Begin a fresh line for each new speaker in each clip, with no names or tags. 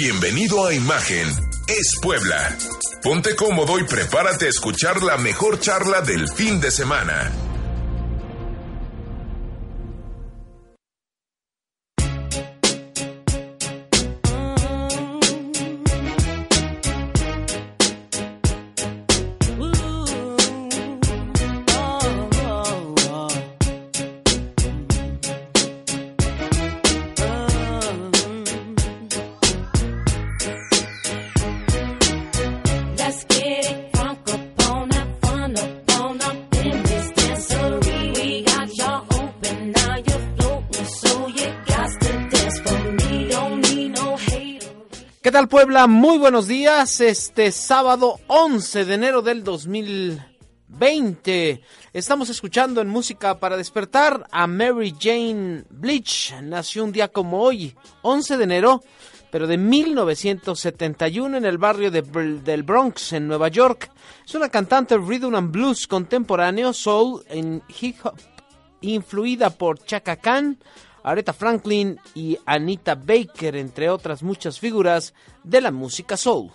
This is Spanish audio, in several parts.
Bienvenido a Imagen es Puebla. Ponte cómodo y prepárate a escuchar la mejor charla del fin de semana.
Puebla? Muy buenos días. Este sábado 11 de enero del 2020. Estamos escuchando en música para despertar a Mary Jane Bleach. Nació un día como hoy, 11 de enero, pero de 1971 en el barrio del Bronx, en Nueva York. Es una cantante rhythm and blues contemporáneo, soul en hip hop, influida por Chaka Khan, Aretha Franklin y Anita Baker, entre otras muchas figuras de la música soul.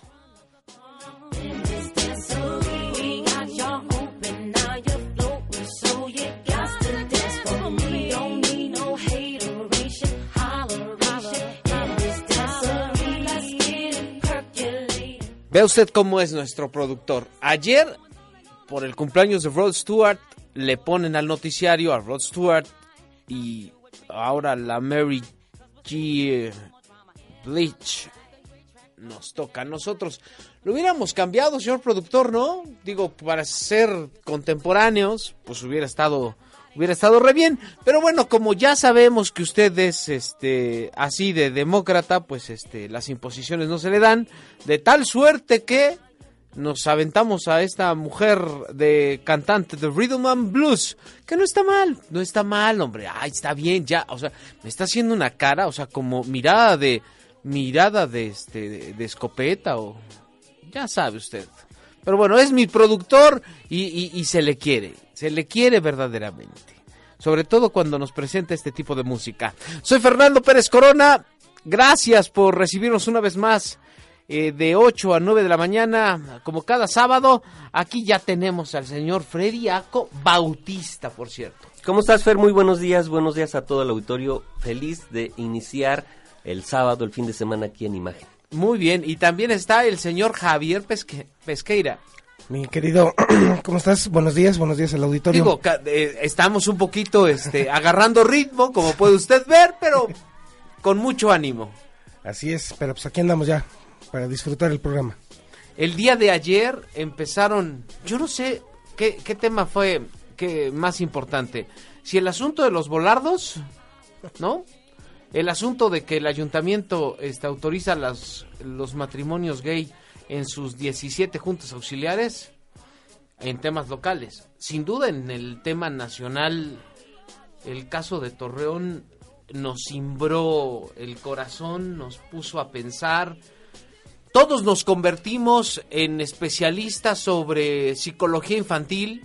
Ve usted cómo es nuestro productor. Ayer, por el cumpleaños de Rod Stewart, le ponen al noticiario a Rod Stewart y ahora la Mary G. Bleach nos toca a nosotros. Lo hubiéramos cambiado, señor productor, ¿no? Digo, para ser contemporáneos, pues hubiera estado hubiera estado re bien, pero bueno, como ya sabemos que usted es este así de demócrata, pues este las imposiciones no se le dan de tal suerte que nos aventamos a esta mujer de cantante de Rhythm and Blues, que no está mal, no está mal, hombre, ay, está bien, ya, o sea, me está haciendo una cara, o sea, como mirada de mirada de este de, de escopeta o ya sabe usted. Pero bueno, es mi productor y, y- y se le quiere, se le quiere verdaderamente. Sobre todo cuando nos presenta este tipo de música. Soy Fernando Pérez Corona, gracias por recibirnos una vez más eh, de 8 a 9 de la mañana, como cada sábado. Aquí ya tenemos al señor Freddy Aco Bautista, por cierto.
¿Cómo estás, Fer? Muy buenos días, buenos días a todo el auditorio. Feliz de iniciar el sábado, el fin de semana aquí en Imagen.
Muy bien, y también está el señor Javier Pesque- Pesqueira.
Mi querido, ¿cómo estás? Buenos días, buenos días al auditorio.
Digo, ca- eh, estamos un poquito este, agarrando ritmo, como puede usted ver, pero con mucho ánimo.
Así es, pero pues aquí andamos ya para disfrutar el programa.
El día de ayer empezaron, yo no sé qué, tema fue que más importante, si el asunto de los volardos, ¿no? El asunto de que el ayuntamiento este, autoriza las, los matrimonios gay en sus 17 juntas auxiliares en temas locales. Sin duda en el tema nacional, el caso de Torreón nos cimbró el corazón, nos puso a pensar. Todos nos convertimos en especialistas sobre psicología infantil.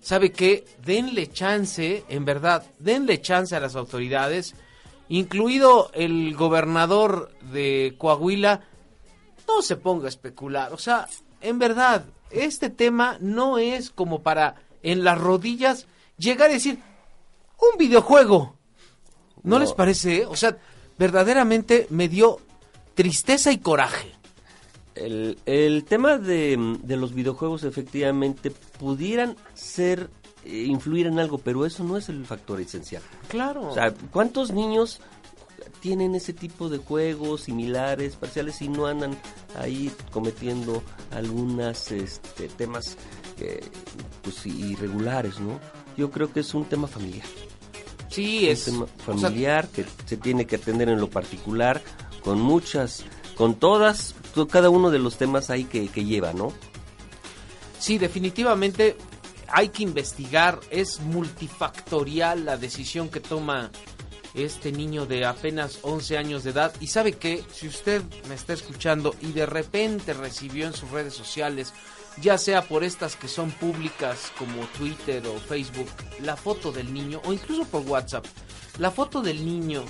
¿Sabe qué? Denle chance, en verdad, denle chance a las autoridades, incluido el gobernador de Coahuila, no se ponga a especular. O sea, en verdad, este tema no es como para en las rodillas llegar a decir un videojuego. ¿No,
No.
les parece? O sea, verdaderamente me dio tristeza y coraje.
El, el tema de, de los videojuegos efectivamente pudieran ser, eh, influir en algo, pero eso no es el factor esencial.
Claro.
O sea, ¿cuántos niños tienen ese tipo de juegos similares, parciales, y no andan ahí cometiendo algunos este, temas eh, pues, irregulares, ¿no? Yo creo que es un tema familiar.
sí, es
un tema
o sea,
familiar que se tiene que atender en lo particular con muchas, con todas, to- cada uno de los temas ahí que, que lleva, ¿no?
Sí, definitivamente hay que investigar, es multifactorial la decisión que toma este niño de apenas 11 años de edad. Y sabe que si usted me está escuchando y de repente recibió en sus redes sociales, ya sea por estas que son públicas como Twitter o Facebook, la foto del niño, o incluso por WhatsApp, la foto del niño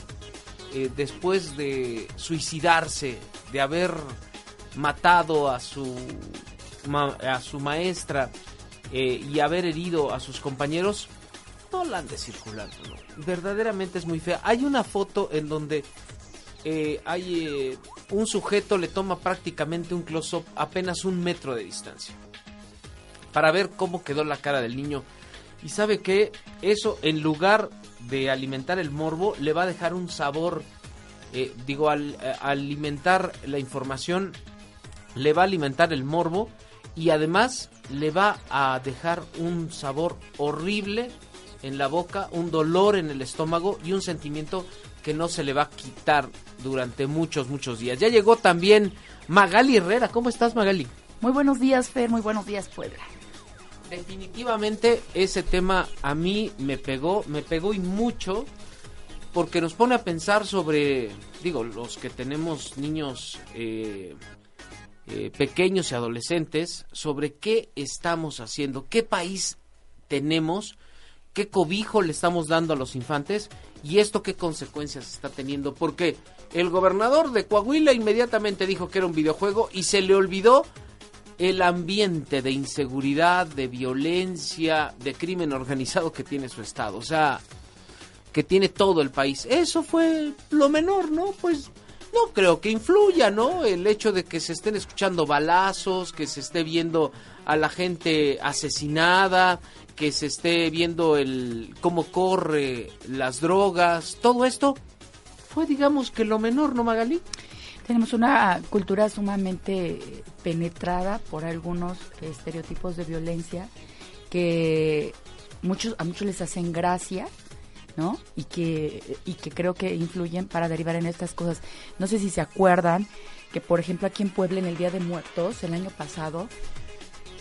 eh, después de suicidarse, de haber matado a su, a su maestra eh, y haber herido a sus compañeros, no la ande circulando. ¿no? Verdaderamente es muy fea. Hay una foto en donde eh, hay eh, un sujeto le toma prácticamente un close-up apenas un metro de distancia para ver cómo quedó la cara del niño. Y sabe que eso, en lugar de alimentar el morbo, le va a dejar un sabor. digo, al alimentar la información, le va a alimentar el morbo y además le va a dejar un sabor horrible en la boca, un dolor en el estómago y un sentimiento que no se le va a quitar durante muchos, muchos días. Ya llegó también Magali Herrera. ¿Cómo estás, Magali?
Muy buenos días, Fer. Muy buenos días, Puebla.
Definitivamente ese tema a mí me pegó, me pegó y mucho, porque nos pone a pensar sobre, digo, los que tenemos niños eh, eh, pequeños y adolescentes, sobre qué estamos haciendo, qué país tenemos, qué cobijo le estamos dando a los infantes y esto qué consecuencias está teniendo, porque el gobernador de Coahuila inmediatamente dijo que era un videojuego y se le olvidó el ambiente de inseguridad, de violencia, de crimen organizado que tiene su estado, o sea, que tiene todo el país. Eso fue lo menor, ¿no? Pues no creo que influya, ¿no? El hecho de que se estén escuchando balazos, que se esté viendo a la gente asesinada, que se esté viendo el cómo corre las drogas, todo esto fue digamos que lo menor, ¿no, Magali?
Tenemos una cultura sumamente penetrada por algunos estereotipos de violencia que muchos a muchos les hacen gracia, ¿no? Y que y que creo que influyen para derivar en estas cosas. No sé si se acuerdan que por ejemplo aquí en Puebla en el Día de Muertos el año pasado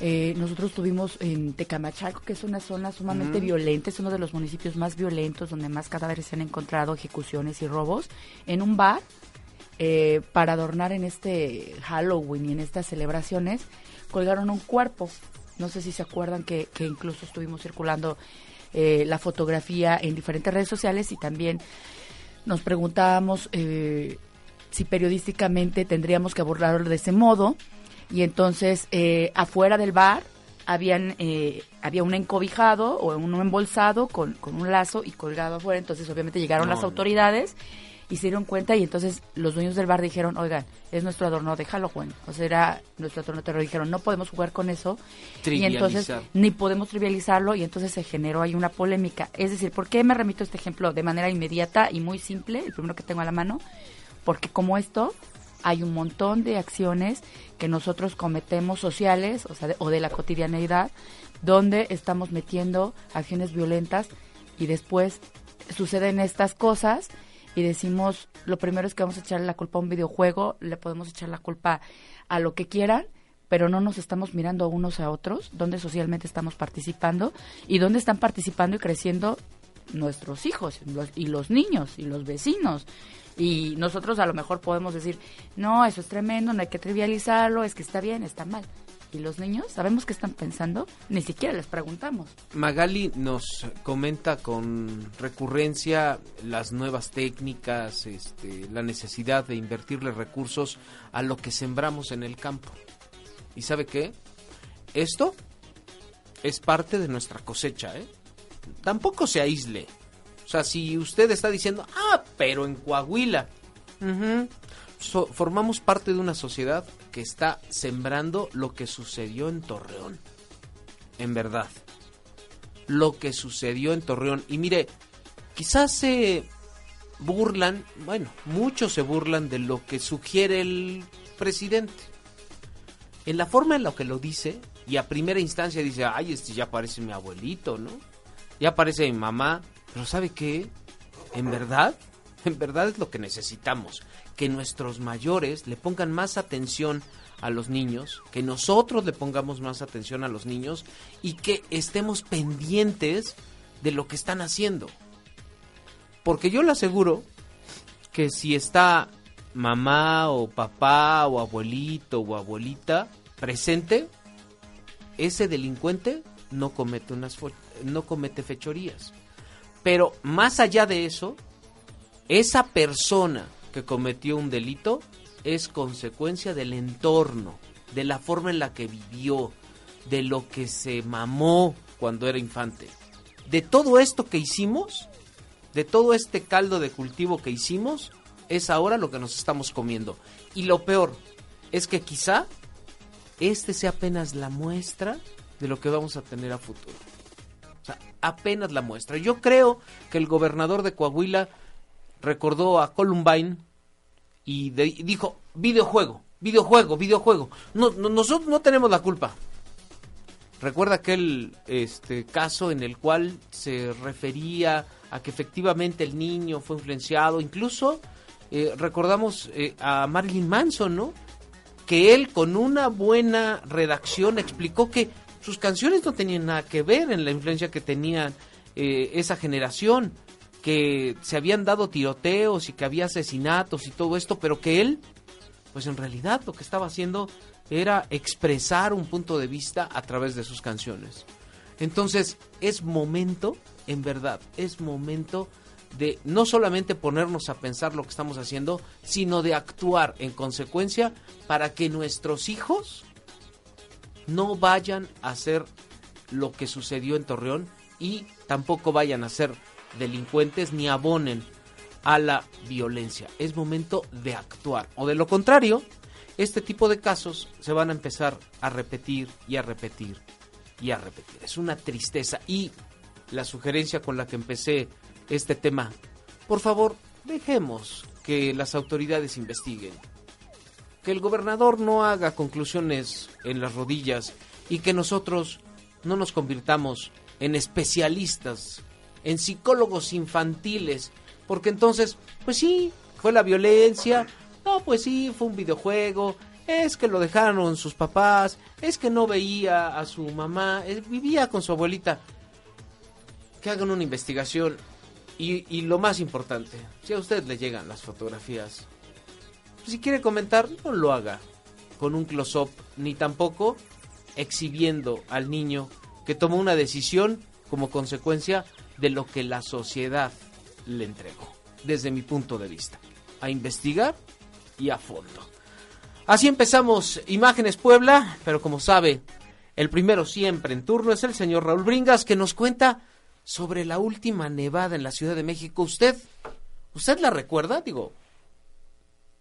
eh, nosotros tuvimos en Tecamachalco, que es una zona sumamente violenta, es uno de los municipios más violentos donde más cadáveres se han encontrado, ejecuciones y robos, en un bar eh, para adornar en este Halloween y en estas celebraciones, colgaron un cuerpo. No sé si se acuerdan que, que incluso estuvimos circulando eh, la fotografía en diferentes redes sociales y también nos preguntábamos eh, si periodísticamente tendríamos que abordarlo de ese modo. Y entonces, eh, afuera del bar, habían eh, había un encobijado o un embolsado con, con un lazo y colgado afuera. Entonces, obviamente, llegaron
No,
las
no.
Y se dieron cuenta. Y entonces, los dueños del bar dijeron: Oigan, es nuestro adorno de Halloween. O sea, era nuestro adorno de terror. Dijeron: No podemos jugar con eso. Y entonces, ni podemos trivializarlo. Y entonces se generó ahí una polémica. Es decir, ¿por qué me remito a este ejemplo de manera inmediata y muy simple? El primero que tengo a la mano porque como esto hay un montón de acciones que nosotros cometemos sociales o, sea, de, o de la cotidianeidad donde estamos metiendo acciones violentas y después suceden estas cosas y decimos lo primero es que vamos a echarle la culpa a un videojuego, le podemos echar la culpa a lo que quieran, pero no nos estamos mirando unos a otros, donde socialmente estamos participando y dónde están participando y creciendo nuestros hijos y los niños y los vecinos. Y nosotros a lo mejor podemos decir, no, eso es tremendo, no hay que trivializarlo, es que está bien, está mal. Y los niños, ¿sabemos qué están pensando? Ni siquiera les preguntamos.
Magali nos comenta con recurrencia las nuevas técnicas, este, la necesidad de invertirle recursos a lo que sembramos en el campo. ¿Y sabe qué? Esto es parte de nuestra cosecha, ¿eh? Tampoco se aísle. O sea, si usted está diciendo, ah, pero en Coahuila. Ujú. So- formamos parte de una sociedad que está sembrando lo que sucedió en Torreón. En verdad lo que sucedió en Torreón. Y mire, quizás se burlan, bueno, muchos se burlan de lo que sugiere el presidente. En la forma en la que lo dice, y a primera instancia dice, ay, este ya parece mi abuelito, ¿no? Ya parece mi mamá. Pero ¿sabe qué? En verdad, en verdad es lo que necesitamos. Que nuestros mayores le pongan más atención a los niños, que nosotros le pongamos más atención a los niños y que estemos pendientes de lo que están haciendo. Porque yo le aseguro que si está mamá o papá o abuelito o abuelita presente, ese delincuente no comete unas no comete fechorías. Pero más allá de eso, esa persona cometió un delito es consecuencia del entorno, de la forma en la que vivió, de lo que se mamó cuando era infante. De todo esto que hicimos, de todo este caldo de cultivo que hicimos, es ahora lo que nos estamos comiendo. Y lo peor es que quizá este sea apenas la muestra de lo que vamos a tener a futuro. O sea, apenas la muestra. Yo creo que el gobernador de Coahuila recordó a Columbine y, de- dijo, videojuego, videojuego, videojuego. No, no- nosotros no tenemos la culpa. Recuerda aquel este, caso en el cual se refería a que efectivamente el niño fue influenciado. Incluso eh, recordamos eh, a Marilyn Manson, ¿no? Que él con una buena redacción explicó que sus canciones no tenían nada que ver en la influencia que tenían eh, esa generación, que se habían dado tiroteos y que había asesinatos y todo esto, pero que él pues en realidad lo que estaba haciendo era expresar un punto de vista a través de sus canciones. Entonces, es momento, en verdad, es momento de no solamente ponernos a pensar lo que estamos haciendo, sino de actuar en consecuencia para que nuestros hijos no vayan a hacer lo que sucedió en Torreón y tampoco vayan a ser delincuentes ni abonen a la violencia. Es momento de actuar. O de lo contrario, este tipo de casos se van a empezar a repetir y a repetir y a repetir. Es una tristeza. Y la sugerencia con la que empecé este tema, por favor, dejemos que las autoridades investiguen. Que el gobernador no haga conclusiones en las rodillas y que nosotros no nos convirtamos en especialistas, en psicólogos infantiles, porque entonces, pues sí, fue la violencia, no, pues sí, fue un videojuego, es que lo dejaron sus papás, es que no veía a su mamá, eh, vivía con su abuelita. Que hagan una investigación y, y lo más importante, si a usted le llegan las fotografías, si quiere comentar, no lo haga con un close-up, ni tampoco exhibiendo al niño que tomó una decisión como consecuencia de lo que la sociedad le entregó, desde mi punto de vista. A investigar y a fondo. Así empezamos Imágenes Puebla, pero como sabe, el primero siempre en turno es el señor Raúl Bringas que nos cuenta sobre la última nevada en la Ciudad de México. ¿Usted, usted la recuerda? Digo,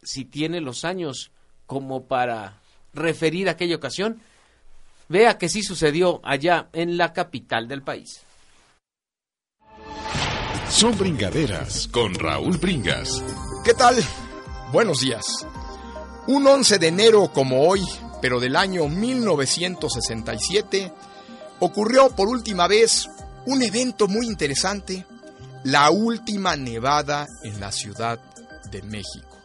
si tiene los años como para referir aquella ocasión, vea que sí sucedió allá en la capital del país.
Son bringaderas con Raúl Bringas.
¿Qué tal? Buenos días. Un 11 de enero como hoy, pero del año 1967, ocurrió por última vez un evento muy interesante, la última nevada en la Ciudad de México.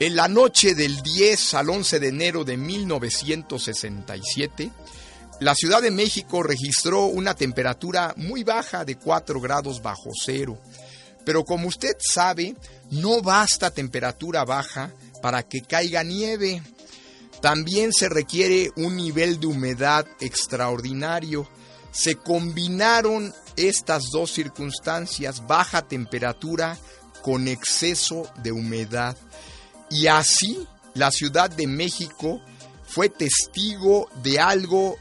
En la noche del 10 al 11 de enero de 1967, la Ciudad de México registró una temperatura muy baja de 4 grados bajo cero. Pero como usted sabe, no basta temperatura baja para que caiga nieve. También se requiere un nivel de humedad extraordinario. Se combinaron estas dos circunstancias, baja temperatura con exceso de humedad. Y así la Ciudad de México fue testigo de algo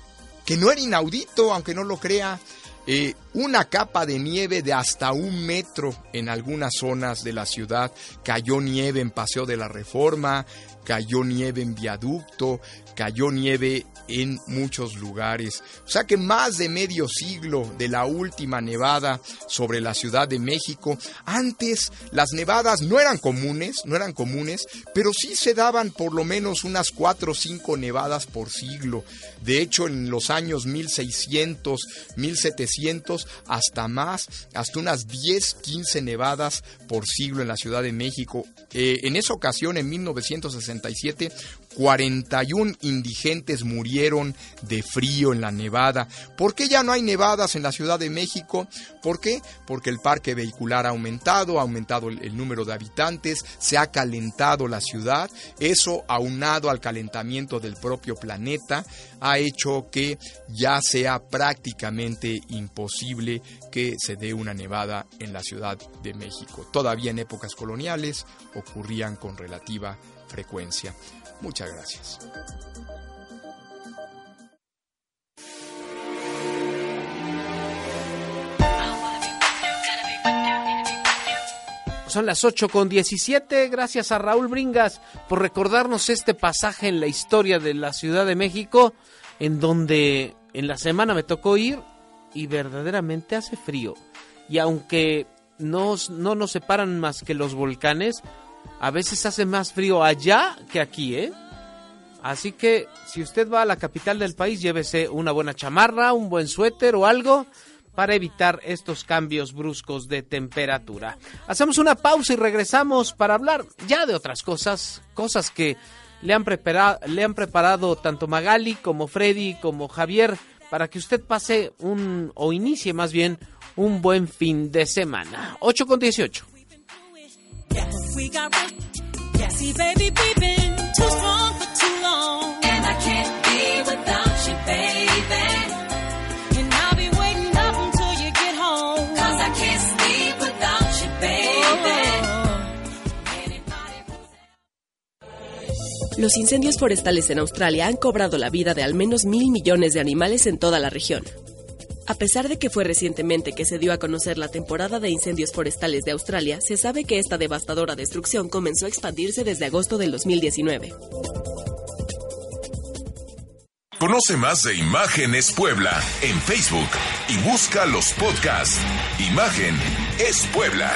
que no era inaudito, aunque no lo crea, eh, una capa de nieve de hasta un metro en algunas zonas de la ciudad. Cayó nieve en Paseo de la Reforma, cayó nieve en Viaducto, cayó nieve en muchos lugares. O sea que más de medio siglo de la última nevada sobre la Ciudad de México. Antes las nevadas no eran comunes, no eran comunes, pero sí se daban por lo menos unas cuatro o cinco nevadas por siglo. De hecho, en los años 1600, 1700 casos hasta más, hasta unas 10, 15 nevadas por siglo en la Ciudad de México. Eh, en esa ocasión, en 1967, 41 indigentes murieron de frío en la nevada. ¿Por qué ya no hay nevadas en la Ciudad de México? ¿Por qué? Porque el parque vehicular ha aumentado, ha aumentado el, el número de habitantes, se ha calentado la ciudad. Eso, aunado al calentamiento del propio planeta, ha hecho que ya sea prácticamente imposible que se dé una nevada en la Ciudad de México. Todavía en épocas coloniales ocurrían con relativa frecuencia. Muchas gracias.
Son las 8 con 17. Gracias a Raúl Bringas por recordarnos este pasaje en la historia de la Ciudad de México, en donde en la semana me tocó ir y verdaderamente hace frío. Y aunque nos- no nos separan más que los volcanes, a veces hace más frío allá que aquí, ¿eh? Así que si usted va a la capital del país, llévese una buena chamarra, un buen suéter o algo para evitar estos cambios bruscos de temperatura. Hacemos una pausa y regresamos para hablar ya de otras cosas, cosas que le han, prepara- le han preparado tanto Magali como Freddy como Javier para que usted pase un, o inicie más bien, un buen fin de semana. 8 con 18.
We got Gassy baby, we've been too strong for too long. And I can't be without you, baby. And I'll be waiting up until you get home. Cause I can't sleep without you, baby.
Los incendios forestales en Australia han cobrado la vida de al menos mil millones de animales en toda la región. A pesar de que fue recientemente que se dio a conocer la temporada de incendios forestales de Australia, se sabe que esta devastadora destrucción comenzó a expandirse desde agosto del 2019.
Conoce más de Imágenes Puebla en Facebook y busca los podcasts. Imagen es Puebla.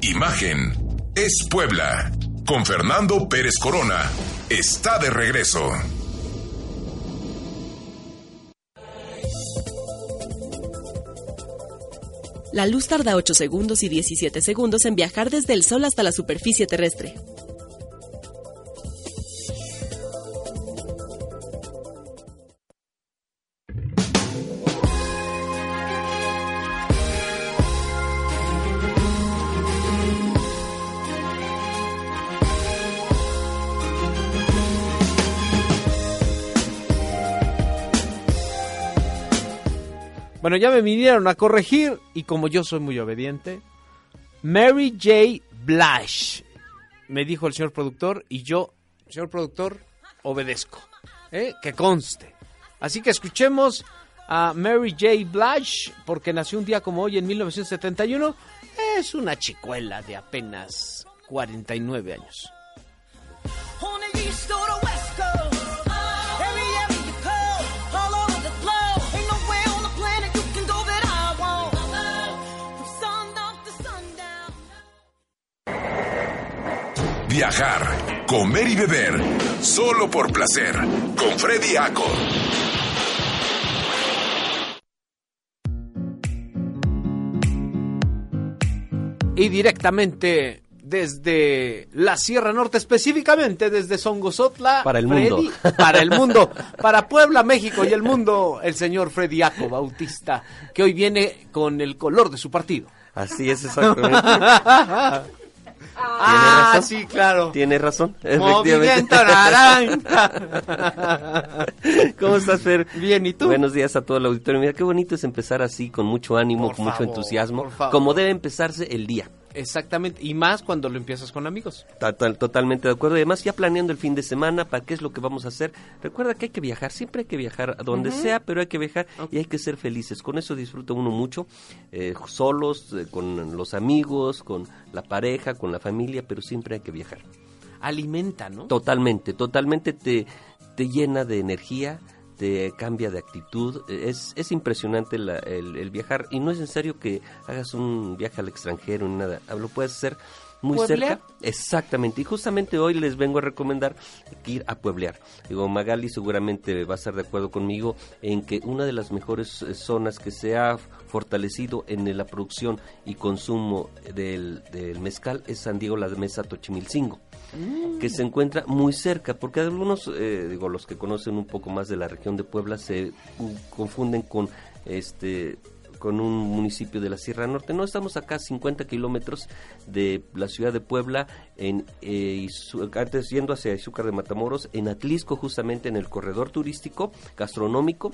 Imagen es Puebla. Con Fernando Pérez Corona. Está de regreso.
La luz tarda 8 segundos y 17 segundos en viajar desde el Sol hasta la superficie terrestre.
Bueno, ya me vinieron a corregir y como yo soy muy obediente, Mary J. Blige, me dijo el señor productor y yo, señor productor, obedezco. ¿eh? Que conste. Así que escuchemos a Mary J. Blige porque nació un día como hoy en 1971. Es una chicuela de apenas 49 años.
Viajar, comer y beber, solo por placer, con Freddy Aco.
y directamente desde la Sierra Norte, específicamente desde Songosotla.
Para el mundo.
Freddy- para el mundo. Para Puebla, México y el mundo, el señor Freddy Aco Bautista, que hoy viene con el color de su partido.
Así es, exactamente.
Ah,
razón.
sí, claro.
Tiene razón,
Movimiento
efectivamente.
naranja.
¿Cómo estás, Fer?
Bien, ¿y tú?
Buenos días a todo el auditorio. Mira, qué bonito es empezar así, con mucho ánimo,
Por
con mucho entusiasmo, como debe empezarse el día.
Exactamente, y más cuando lo empiezas con amigos.
Total- totalmente de acuerdo. Y además, ya planeando el fin de semana, para qué es lo que vamos a hacer. Recuerda que hay que viajar, siempre hay que viajar a donde sea, pero hay que viajar y hay que ser felices. Con eso disfruta uno mucho, eh, solos, eh, con los amigos, con la pareja, con la familia, pero siempre hay que viajar.
Alimenta, ¿no?
Totalmente, totalmente te, te llena de energía, cambia de actitud. Es, es impresionante la- el, el viajar y no es necesario que hagas un viaje al extranjero ni nada. Lo puedes hacer muy
¿Pueblear?
cerca. Exactamente, y justamente hoy les vengo a recomendar que ir a pueblear. Digo, Magali seguramente va a estar de acuerdo conmigo en que una de las mejores eh, zonas que se ha fortalecido en la producción y consumo del, del mezcal es San Diego La Mesa Tochimilcingo que se encuentra muy cerca, porque algunos, eh, digo, los que conocen un poco más de la región de Puebla se confunden con este con un municipio de la Sierra Norte. No, estamos acá a 50 kilómetros de la ciudad de Puebla, en, eh, antes yendo hacia Izúcar de Matamoros, en Atlisco, justamente en el corredor turístico gastronómico.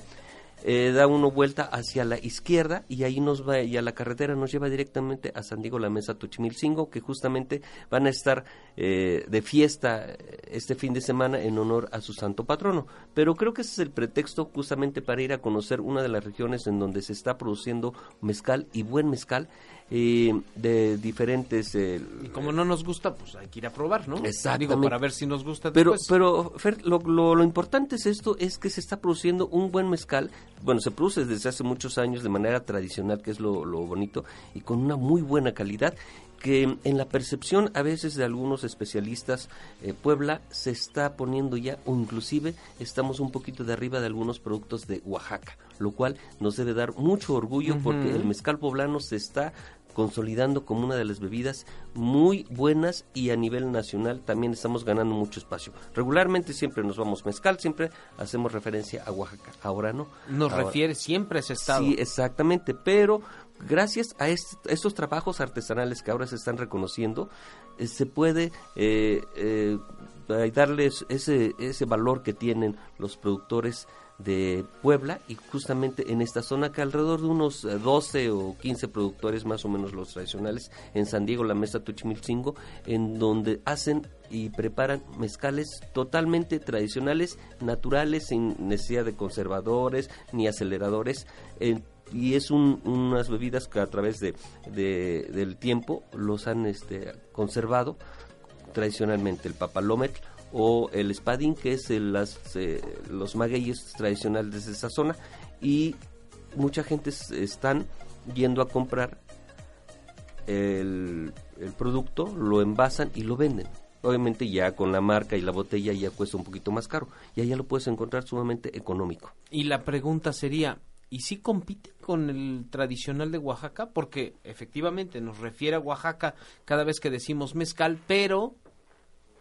Eh, da uno vuelta hacia la izquierda y ahí nos va, y a la carretera nos lleva directamente a San Diego La Mesa Tochimilcingo, que justamente van a estar eh, de fiesta eh, este fin de semana en honor a su santo patrono. Pero creo que ese es el pretexto justamente para ir a conocer una de las regiones en donde se está produciendo mezcal y buen mezcal eh, de diferentes eh,
Y como no nos gusta, pues hay que ir a probar, ¿no?
Exactamente.
Digo, para ver si nos gusta
Pero,
después.
pero Fer, lo, lo- lo importante es esto, es que se está produciendo un buen mezcal. Bueno, se produce desde hace muchos años de manera tradicional, que es lo, lo bonito, y con una muy buena calidad, que en la percepción a veces de algunos especialistas, eh, Puebla se está poniendo ya, o inclusive estamos un poquito de arriba de algunos productos de Oaxaca, lo cual nos debe dar mucho orgullo porque el mezcal poblano se está consolidando como una de las bebidas muy buenas y a nivel nacional también estamos ganando mucho espacio. Regularmente siempre nos vamos mezcal, siempre hacemos referencia a Oaxaca. Ahora no.
Nos
Ahora-
refiere siempre a ese estado.
Sí, exactamente, pero gracias a est- estos trabajos artesanales que ahora se están reconociendo, eh, se puede eh, eh, darles ese, ese valor que tienen los productores de Puebla y justamente en esta zona que alrededor de unos eh, 12 o 15 productores más o menos los tradicionales en San Diego, la Mesa Tuchimilcingo, en donde hacen y preparan mezcales totalmente tradicionales, naturales, sin necesidad de conservadores ni aceleradores. eh, y es un- unas bebidas que a través de, de- del tiempo los han este, conservado tradicionalmente el papalometl o el espadín que es el- eh, los magueyes tradicionales de esa zona y mucha gente están yendo a comprar el, el producto, lo envasan y lo venden. Obviamente ya con la marca y la botella ya cuesta un poquito más caro y allá lo puedes encontrar sumamente económico.
Y la pregunta sería, ¿y si compite con el tradicional de Oaxaca? Porque efectivamente nos refiere a Oaxaca cada vez que decimos mezcal, pero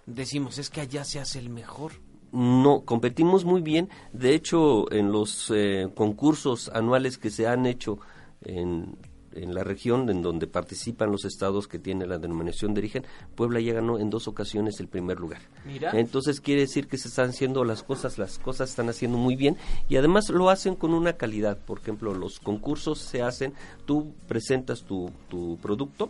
decimos es que allá se hace el mejor.
No, competimos muy bien. De hecho, en los eh, concursos anuales que se han hecho en, en la región en donde participan los estados que tienen la denominación de origen, Puebla ya ganó en dos ocasiones el primer lugar.
Mira.
Entonces quiere decir que se están haciendo las cosas, las cosas están haciendo muy bien y además lo hacen con una calidad. Por ejemplo, los concursos se hacen, tú presentas tu, tu producto,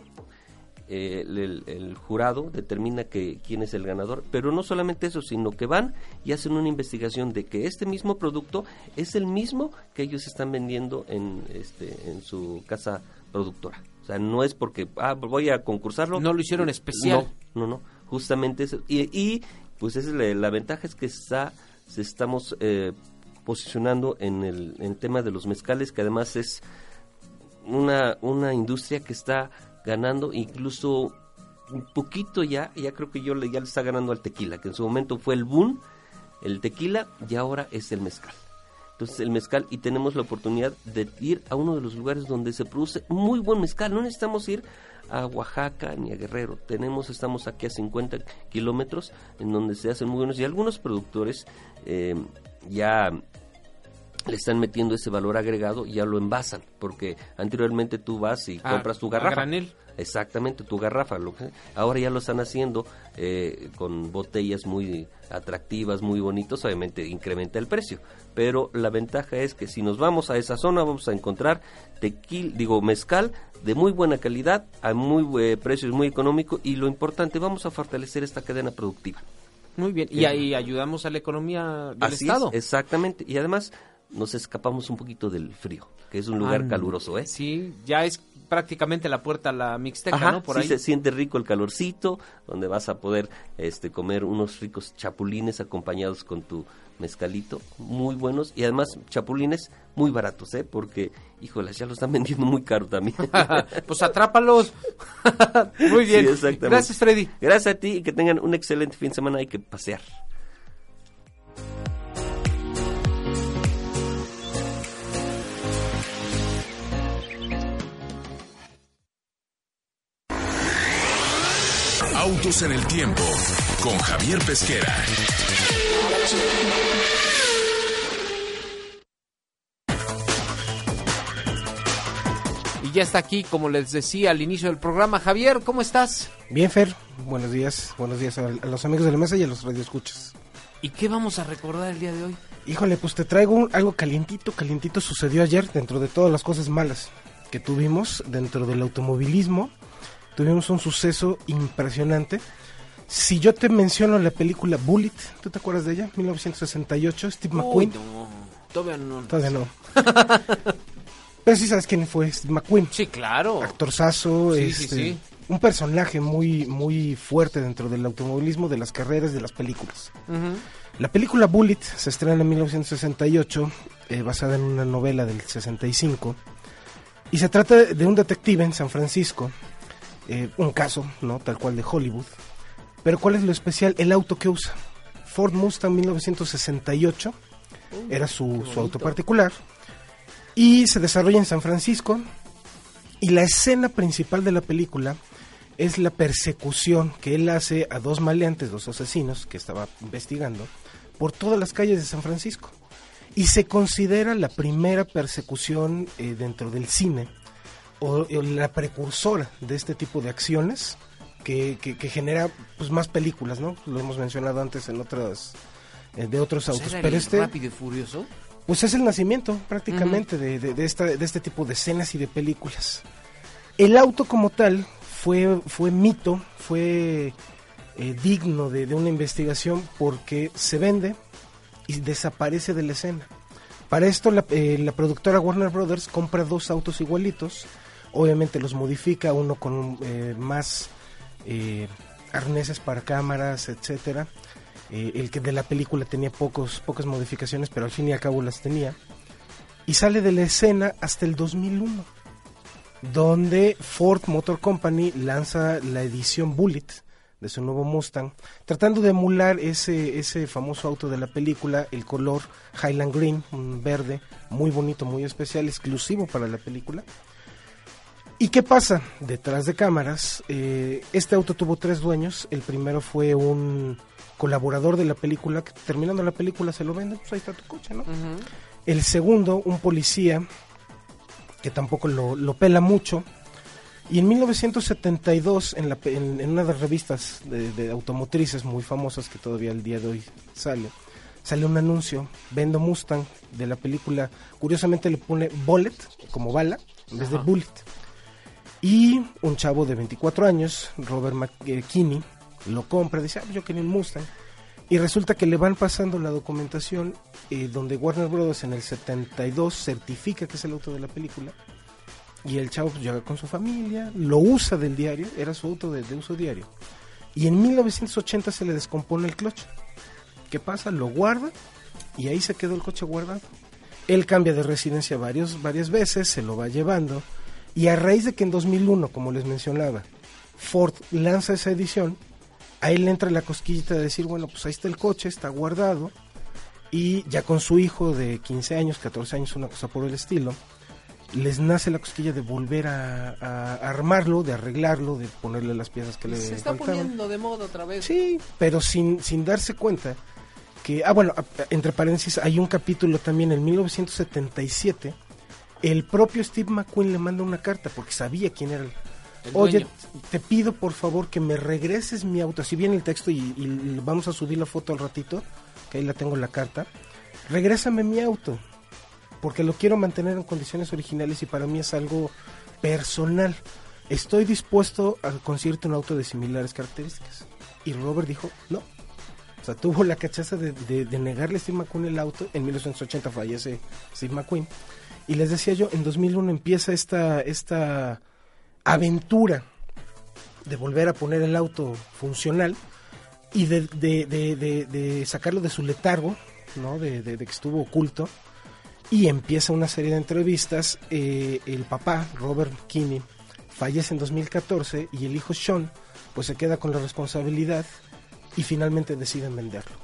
eh, el, jurado determina que quién es el ganador, pero no solamente eso, sino que van y hacen una investigación de que este mismo producto es el mismo que ellos están vendiendo en este en su casa productora. O sea, no es porque ah, voy a concursarlo.
No lo hicieron especial.
No, no, no. Justamente eso. Y, y, pues esa es la, la ventaja es que está se estamos eh, posicionando en el, en tema de los mezcales, que además es una, una industria que está ganando incluso un poquito ya, ya creo que yo le, ya le está ganando al tequila, que en su momento fue el boom, el tequila, y ahora es el mezcal. Entonces el mezcal y tenemos la oportunidad de ir a uno de los lugares donde se produce muy buen mezcal. No necesitamos ir a Oaxaca ni a Guerrero. Tenemos, estamos aquí a 50 kilómetros en donde se hacen muy buenos y algunos productores eh, ya le están metiendo ese valor agregado y ya lo envasan, porque anteriormente tú vas y
Ah,
compras tu garrafa.
granel.
Exactamente, tu garrafa. Lo que, ahora ya lo están haciendo eh, con botellas muy atractivas, muy bonitos, obviamente incrementa el precio. Pero la ventaja es que si nos vamos a esa zona vamos a encontrar tequil, digo mezcal de muy buena calidad, a muy eh, precios muy económico y lo importante, vamos a fortalecer esta cadena productiva.
Muy bien. Y
Sí.
ahí ayudamos a la economía del
Así
Estado.
es, exactamente. Y además nos escapamos un poquito del frío, que es un lugar
Ah,
caluroso, ¿eh?
Sí, ya es prácticamente la puerta a la Mixteca,
Ajá,
¿no? Por
sí
ahí.
se siente rico el calorcito, donde vas a poder este, comer unos ricos chapulines acompañados con tu mezcalito, muy buenos, y además chapulines muy baratos, ¿eh? Porque, híjolas, ya lo están vendiendo muy caro también.
pues atrápalos. Muy bien.
Sí, exactamente.
Gracias, Freddy.
Gracias a ti y que tengan un excelente fin de semana, hay que pasear.
Autos en el tiempo con Javier Pesquera.
Y ya está aquí, como les decía al inicio del programa. Javier, ¿cómo estás?
Bien, Fer, buenos días. Buenos días a, a los amigos de la mesa y a los radioescuchas.
¿Y qué vamos a recordar el día de hoy?
Híjole, pues te traigo un- algo calientito, calientito sucedió ayer dentro de todas las cosas malas que tuvimos dentro del automovilismo. Tuvimos un suceso impresionante. Si yo te menciono la película Bullet, ¿tú te acuerdas de ella? 1968, Steve McQueen.
Uy, no, todavía no.
Todavía no. Pero sí sabes quién fue Steve McQueen.
Sí, claro.
Actorzazo,
Sí,
este,
sí.
un personaje muy, muy fuerte dentro del automovilismo, de las carreras, de las películas. La película Bullet se estrena en 1968, eh, basada en una novela del 65, y se trata de un detective en San Francisco, eh, un caso, ¿no? Tal cual de Hollywood. Pero ¿cuál es lo especial? El auto que usa. Ford Mustang 1968, era su, su auto particular, y se desarrolla en San Francisco, y la escena principal de la película es la persecución que él hace a dos maleantes, dos asesinos que estaba investigando, por todas las calles de San Francisco. Y se considera la primera persecución eh, dentro del cine, o, o la precursora de este tipo de acciones que, que- que genera pues más películas, ¿no? Lo hemos mencionado antes en otras eh, de otros
Pues
autos, pero este
Rápido y Furioso.
pues es el nacimiento prácticamente de, de- de esta- de este tipo de escenas y de películas. El auto como tal fue, fue mito, fue eh, digno de, de una investigación porque se vende y desaparece de la escena. Para esto la, eh, la productora Warner Brothers compra dos autos igualitos, obviamente los modifica, uno con eh, más eh, arneses para cámaras, etcétera. Eh, el que de la película tenía pocos, pocas modificaciones, pero al fin y al cabo las tenía. Y sale de la escena hasta el 2001, donde Ford Motor Company lanza la edición Bullet de su nuevo Mustang, tratando de emular ese, ese famoso auto de la película, el color Highland Green, un verde muy bonito, muy especial, exclusivo para la película. ¿Y qué pasa? Detrás de cámaras, eh, este auto tuvo tres dueños. El primero fue un colaborador de la película, que terminando la película se lo vende, pues ahí está tu coche, ¿no? El segundo, un policía, que tampoco lo, lo pela mucho. Y en 1972, en, la, en, en una de las revistas de, de automotrices muy famosas que todavía el día de hoy sale, sale un anuncio, vendo Mustang, de la película, curiosamente le pone Bullet, como bala, en vez de. Bullet. Y un chavo de 24 años, Robert McKinney, lo compra, dice, ah, yo quería un Mustang. Y resulta que le van pasando la documentación eh, donde Warner Brothers en el 72 certifica que es el auto de la película. Y el chavo pues, llega con su familia, lo usa del diario, era su auto de, de uso diario. Y en 1980 se le descompone el clutch. ¿Qué pasa? Lo guarda y ahí se quedó el coche guardado. Él cambia de residencia varios, varias veces, se lo va llevando. Y a raíz de que en 2001, como les mencionaba, Ford lanza esa edición, a él le entra la cosquillita de decir, bueno, pues ahí está el coche, está guardado. Y ya con su hijo de 15 años, 14 años, una cosa por el estilo, les nace la cosquilla de volver a, a armarlo, de arreglarlo, de ponerle las piezas que le
Se está
faltaban.
poniendo de moda otra vez.
Sí, pero sin, sin darse cuenta que, ah, bueno, entre paréntesis, hay un capítulo también en 1977. El propio Steve McQueen le manda una carta porque sabía quién era el. Oye, te pido por favor que me regreses mi auto. Así viene el texto y, y vamos a subir la foto al ratito, que ahí la tengo la carta. Regrésame mi auto, porque lo quiero mantener en condiciones originales y para mí es algo personal. Estoy dispuesto a conseguirte un auto de similares características. Y Robert dijo, no, sea, tuvo la cachaza de, de- de negarle a Steve McQueen el auto. En 1980 fallece Steve McQueen. Y les decía yo, en 2001 empieza esta, esta aventura de volver a poner el auto funcional y de, de- de- sacarlo de su letargo, ¿no? De que estuvo oculto. Y empieza una serie de entrevistas. eh, el papá, Robert Kinney, fallece en 2014 y el hijo Sean, pues se queda con la responsabilidad y finalmente deciden venderlo.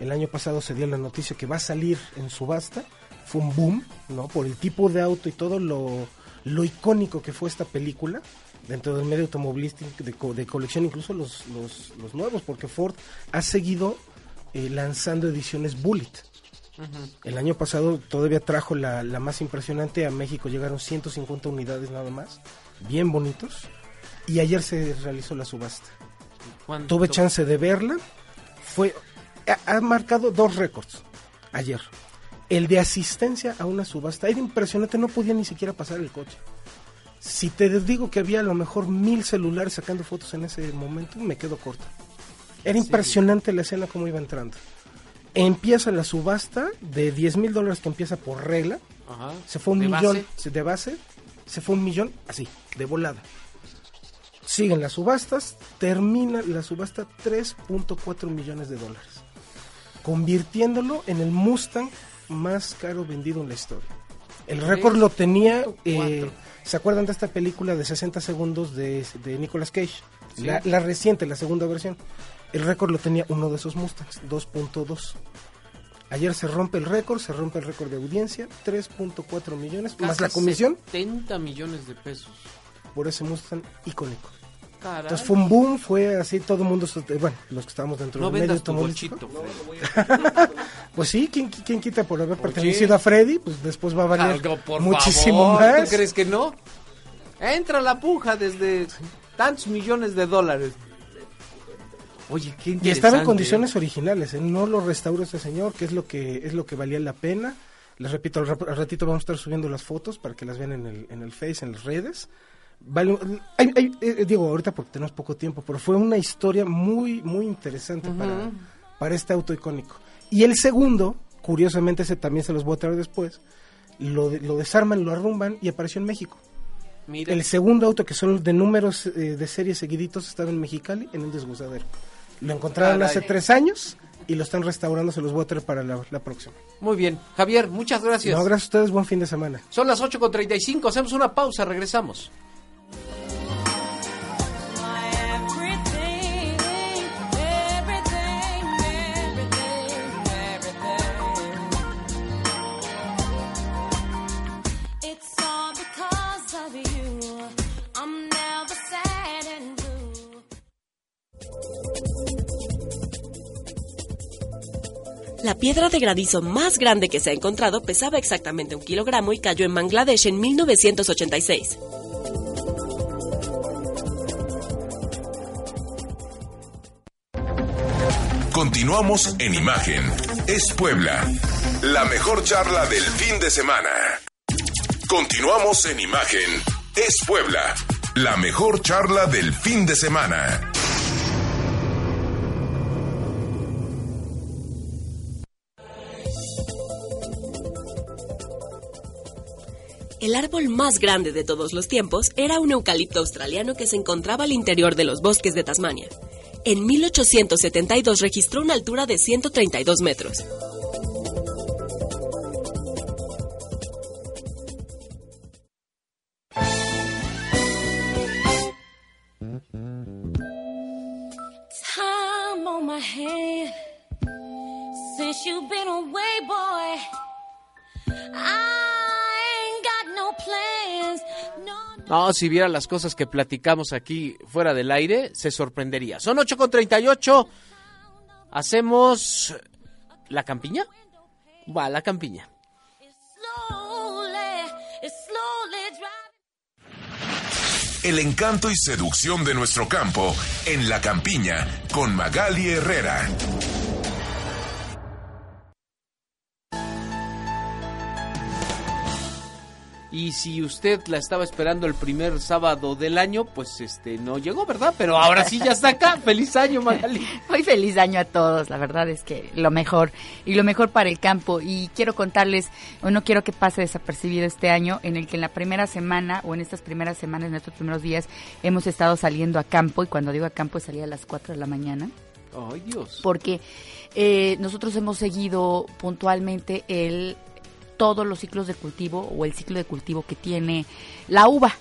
El año pasado se dio la noticia que va a salir en subasta. Fue un boom, ¿no? Por el tipo de auto y todo lo, lo icónico que fue esta película dentro del medio automovilístico de, co- de colección, incluso los, los, los nuevos, porque Ford ha seguido eh, lanzando ediciones Bullet. El año pasado todavía trajo la, la más impresionante a México, llegaron 150 unidades nada más, bien bonitos, y ayer se realizó la subasta.
¿Cuánto?
Tuve chance de verla, fue ha, ha marcado dos récords ayer. El de asistencia a una subasta era impresionante, no podía ni siquiera pasar el coche. Si te digo que había a lo mejor mil celulares sacando fotos en ese momento, me quedo corto. Era impresionante la escena como iba entrando. Empieza la subasta de 10 mil dólares que empieza por regla.
Ajá.
Se fue un
¿De
millón
base?
se- de base. Se fue un millón así, de volada. Siguen las subastas. Termina la subasta 3.4 millones de dólares. Convirtiéndolo en el Mustang más caro vendido en la historia. El récord lo tenía. eh, ¿Se acuerdan de esta película de 60 segundos de, de Nicolas Cage? La, la reciente, la segunda versión. El récord lo tenía uno de esos Mustangs, 2.2. Ayer se rompe el récord, se rompe el récord de audiencia, 3.4 millones, más la comisión
70 millones de pesos.
por ese Mustang icónico.
Caray.
Entonces fue un boom, fue así, todo el mundo, bueno, los que estábamos dentro
no
del medio
tu bolchito.
Pues sí, ¿quién, quién quita por haber pertenecido a Freddy? Pues después va a valer
Algo, por
muchísimo
favor,
más.
¿Tú crees que no? Entra la puja desde tantos millones de dólares. Oye, qué
Y
interesante.
estaba en condiciones originales, ¿eh? no lo restauró este señor, que es lo que es lo que valía la pena. Les repito, al ratito vamos a estar subiendo las fotos para que las vean en el, en el Face, en las redes. Vale, hay- hay- eh, digo ahorita porque tenemos poco tiempo, pero fue una historia muy, muy interesante para, para este auto icónico. Y el segundo, curiosamente ese también se los voy a traer después, lo, de- lo desarman, lo arrumban y apareció en México.
Mira,
El segundo auto, que son de números eh, de serie seguiditos, estaba en Mexicali en un desguazadero. Lo encontraron
Caray.
hace tres años y lo están restaurando, se los voy a traer para la, la próxima.
muy bien. Javier, muchas gracias.
No, gracias a ustedes, buen fin de semana.
Son las 8.35, hacemos una pausa, regresamos.
La piedra de granizo más grande que se ha encontrado pesaba exactamente un kilogramo y cayó en Bangladesh en 1986.
Continuamos en Imagen. Es Puebla. La mejor charla del fin de semana. Continuamos en Imagen. Es Puebla. La mejor charla del fin de semana.
El árbol más grande de todos los tiempos era un eucalipto australiano que se encontraba al interior de los bosques de Tasmania. En 1872 registró una altura de 132 metros.
No,
si viera las cosas que platicamos aquí fuera del aire, se sorprendería. Son 8.38. Hacemos la campiña. Va, la campiña.
El encanto y seducción de nuestro campo en la campiña con Magali Herrera.
Y si usted la estaba esperando el primer sábado del año, pues este no llegó, ¿verdad? Pero ahora sí ya está acá. ¡Feliz año, Magali!
Muy feliz año a todos, la verdad es que lo mejor y lo mejor para el campo. Y quiero contarles, o no quiero que pase desapercibido este año, en el que en la primera semana o en estas primeras semanas, en estos primeros días, hemos estado saliendo a campo. Y cuando digo a campo, salía a las 4 de la mañana.
¡Ay, Dios!
porque eh, nosotros hemos seguido puntualmente el todos los ciclos de cultivo o el ciclo de cultivo que tiene la uva.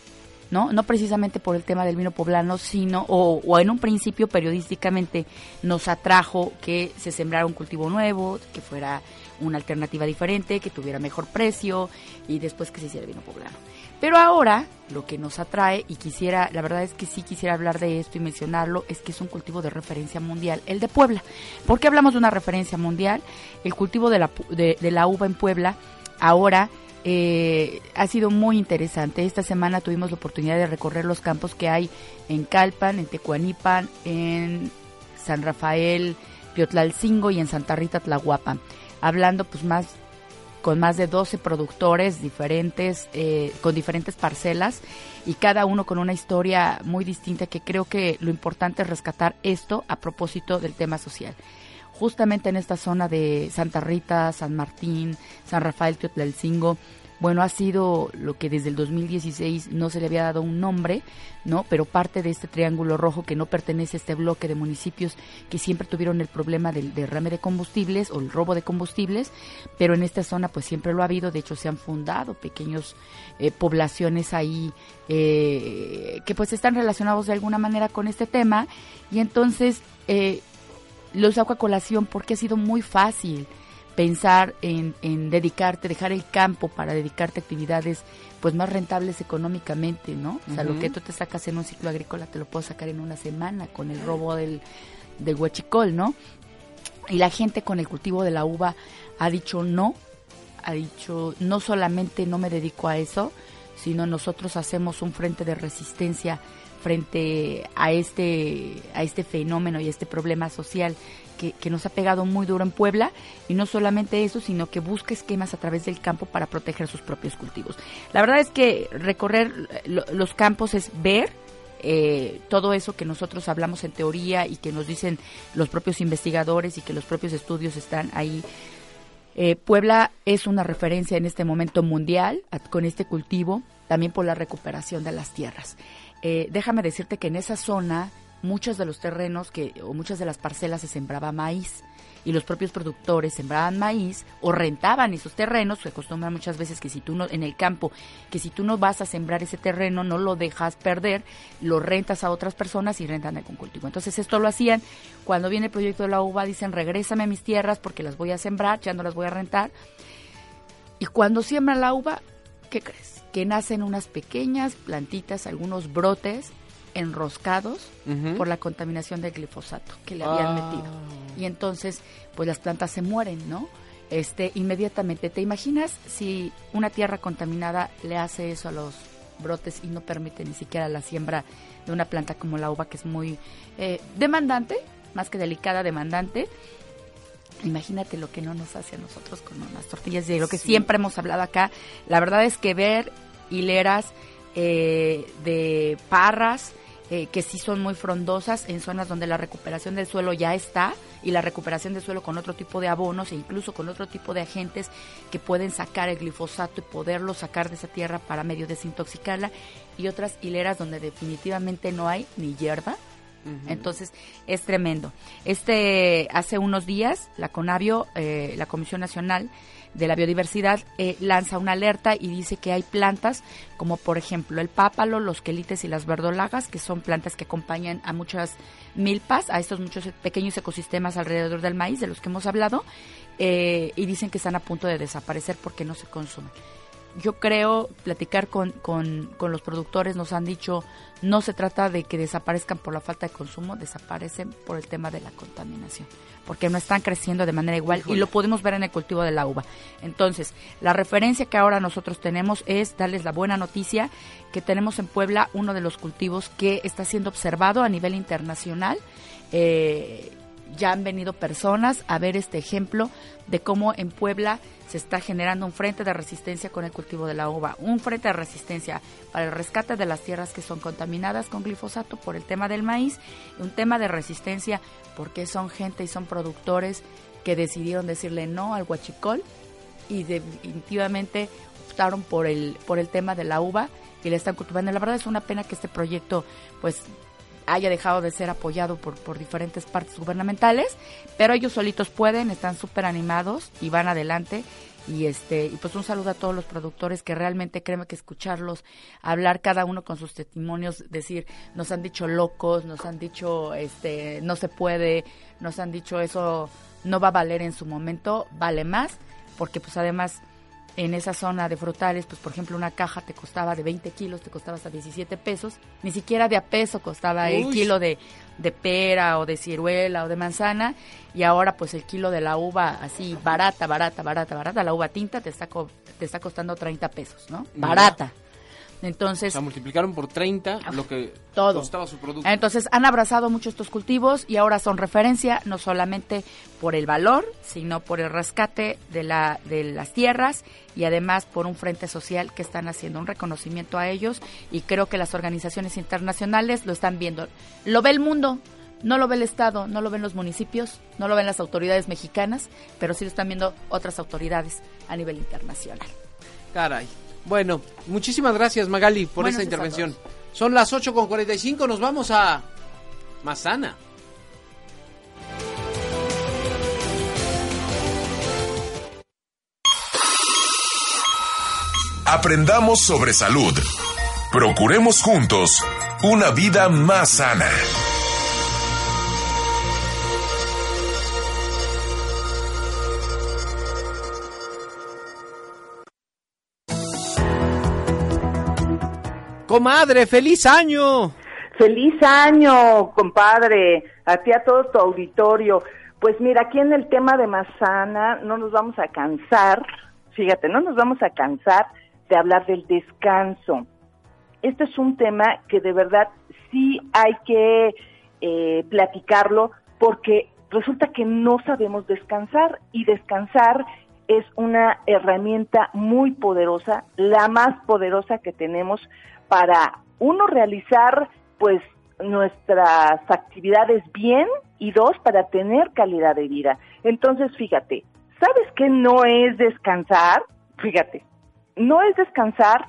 ¿no? No precisamente por el tema del vino poblano, sino, o, o en un principio periodísticamente nos atrajo que se sembrara un cultivo nuevo, que fuera una alternativa diferente, que tuviera mejor precio y después que se hiciera vino poblano. Pero ahora lo que nos atrae y quisiera, la verdad es que sí quisiera hablar de esto y mencionarlo, es que es un cultivo de referencia mundial, el de Puebla. ¿Por qué hablamos de una referencia mundial? El cultivo de la, de, de la uva en Puebla ahora eh, ha sido muy interesante. Esta semana tuvimos la oportunidad de recorrer los campos que hay en Calpan, en Tecuanipan, en San Rafael, Piotlalcingo y en Santa Rita Tlahuapa. Hablando pues más con más de 12 productores diferentes, eh, con diferentes parcelas y cada uno con una historia muy distinta que creo que lo importante es rescatar esto a propósito del tema social. Justamente en esta zona de Santa Rita, San Martín, San Rafael, Teotlalcingo, bueno, ha sido lo que desde el 2016 no se le había dado un nombre, ¿no? Pero parte de este triángulo rojo que no pertenece a este bloque de municipios que siempre tuvieron el problema del derrame de combustibles o el robo de combustibles, pero en esta zona pues siempre lo ha habido, de hecho se han fundado pequeños eh, poblaciones ahí eh, que pues están relacionados de alguna manera con este tema y entonces eh, los saco a colación porque ha sido muy fácil pensar en, en dedicarte, dejar el campo para dedicarte a actividades pues más rentables económicamente, ¿no? O sea, lo que tú te sacas en un ciclo agrícola te lo puedo sacar en una semana con el robo del, del huachicol, ¿no? Y la gente con el cultivo de la uva ha dicho no, ha dicho no solamente no me dedico a eso, sino nosotros hacemos un frente de resistencia frente a este, a este fenómeno y este problema social que, nos ha pegado muy duro en Puebla y no solamente eso, sino que busca esquemas a través del campo para proteger sus propios cultivos. La verdad es que recorrer lo- los campos es ver eh, todo eso que nosotros hablamos en teoría y que nos dicen los propios investigadores y que los propios estudios están ahí eh, Puebla es una referencia en este momento mundial con este cultivo, también por la recuperación de las tierras. Eh, déjame decirte que en esa zona muchos de los terrenos que o muchas de las parcelas se sembraba maíz y los propios productores sembraban maíz o rentaban esos terrenos, se acostumbra muchas veces que si tú no en el campo, que si tú no vas a sembrar ese terreno, no lo dejas perder, lo rentas a otras personas y rentan algún cultivo. Entonces esto lo hacían cuando viene el proyecto de la uva, dicen, "Regrésame mis tierras porque las voy a sembrar, ya no las voy a rentar." Y cuando siembran la uva, ¿qué crees? Que nacen unas pequeñas plantitas, algunos brotes enroscados por la contaminación del glifosato que le habían
Ah.
metido. Y entonces, pues las plantas se mueren, ¿no? Este, inmediatamente. ¿Te imaginas si una tierra contaminada le hace eso a los brotes y no permite ni siquiera la siembra de una planta como la uva, que es muy eh, demandante, más que delicada, demandante? Imagínate lo que no nos hace a nosotros con unas tortillas de lo que siempre hemos hablado acá. La verdad es que ver hileras eh, de parras eh, que sí son muy frondosas en zonas donde la recuperación del suelo ya está y la recuperación del suelo con otro tipo de abonos e incluso con otro tipo de agentes que pueden sacar el glifosato y poderlo sacar de esa tierra para medio desintoxicarla y otras hileras donde definitivamente no hay ni hierba entonces es tremendo. Este hace unos días la Conavio, eh, la Comisión Nacional de la Biodiversidad, eh, lanza una alerta y dice que hay plantas como por ejemplo el pápalo, los quelites y las verdolagas, que son plantas que acompañan a muchas milpas, a estos muchos pequeños ecosistemas alrededor del maíz de los que hemos hablado, eh, y dicen que están a punto de desaparecer porque no se consumen yo creo platicar con, con, con los productores nos han dicho no se trata de que desaparezcan por la falta de consumo, desaparecen por el tema de la contaminación, porque no están creciendo de manera igual y lo podemos ver en el cultivo de la uva. Entonces, la referencia que ahora nosotros tenemos es darles la buena noticia que tenemos en Puebla uno de los cultivos que está siendo observado a nivel internacional. eh, ya han venido personas a ver este ejemplo de cómo en Puebla se está generando un frente de resistencia con el cultivo de la uva, un frente de resistencia para el rescate de las tierras que son contaminadas con glifosato por el tema del maíz, un tema de resistencia porque son gente y son productores que decidieron decirle no al huachicol y definitivamente optaron por el por el tema de la uva y le están cultivando. La verdad es una pena que este proyecto pues haya dejado de ser apoyado por, por diferentes partes gubernamentales, pero ellos solitos pueden, están súper animados y van adelante. Y este, y pues un saludo a todos los productores que realmente créeme que escucharlos hablar cada uno con sus testimonios, decir, nos han dicho locos, nos han dicho este no se puede, nos han dicho eso no va a valer en su momento, vale más, porque pues además en esa zona de frutales, pues por ejemplo una caja te costaba de 20 kilos, te costaba hasta 17 pesos, ni siquiera de a peso costaba el kilo de, de pera o de ciruela o de manzana, y ahora pues el kilo de la uva así barata, barata, barata, barata, la uva tinta te está, co- te está costando 30 pesos, ¿no? Barata. Entonces,
sea, multiplicaron por 30 lo que
todo.
costaba su producto.
entonces han abrazado mucho estos cultivos y ahora son referencia no solamente por el valor, sino por el rescate de, la, de las tierras y además por un frente social que están haciendo un reconocimiento a ellos y creo que las organizaciones internacionales lo están viendo. Lo ve el mundo, no lo ve el Estado, no lo ven los municipios, no lo ven las autoridades mexicanas, pero sí lo están viendo otras autoridades a nivel internacional.
Caray. Bueno, muchísimas gracias Magali por
Buenos
esta
días a
intervención. Son las 8 con 45, nos vamos a Mazana.
Aprendamos sobre salud. Procuremos juntos una vida más sana.
Comadre, feliz año.
Feliz año, compadre, a ti a todo tu auditorio. Pues mira, aquí en el tema de Mazana no nos vamos a cansar, fíjate, no nos vamos a cansar de hablar del descanso. Este es un tema que de verdad sí hay que eh, platicarlo porque resulta que no sabemos descansar y descansar es una herramienta muy poderosa, la más poderosa que tenemos para uno realizar pues nuestras actividades bien y dos para tener calidad de vida. Entonces, fíjate, ¿sabes qué no es descansar? Fíjate, no es descansar,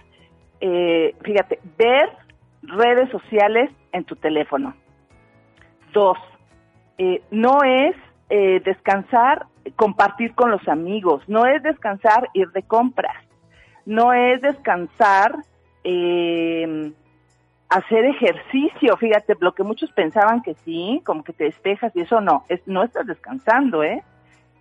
eh, fíjate, ver redes sociales en tu teléfono. Dos, eh, no es eh, descansar, compartir con los amigos, no es descansar, ir de compras, no es descansar, eh, hacer ejercicio, fíjate, lo que muchos pensaban que sí, como que te despejas y eso no, es, no estás descansando, ¿eh?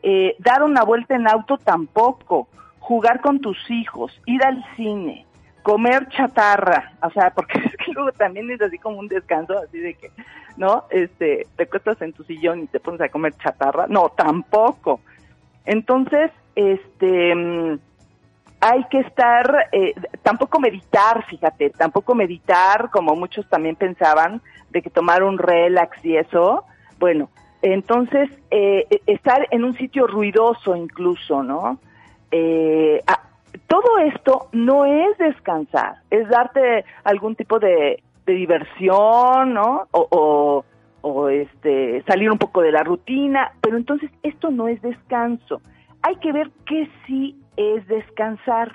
Eh, Dar una vuelta en auto tampoco, jugar con tus hijos, ir al cine, comer chatarra, o sea, porque es que luego también es así como un descanso, así de que, ¿no? Este, te acuestas en tu sillón y te pones a comer chatarra, no, tampoco. Entonces, este, mm, hay que estar, eh, tampoco meditar, fíjate, tampoco meditar como muchos también pensaban, de que tomar un relax y eso, bueno, entonces eh, estar en un sitio ruidoso incluso, ¿no? Eh, todo esto no es descansar, es darte algún tipo de, de diversión, ¿no? O, o, o, este, salir un poco de la rutina, pero entonces esto no es descanso. Hay que ver qué sí es descansar.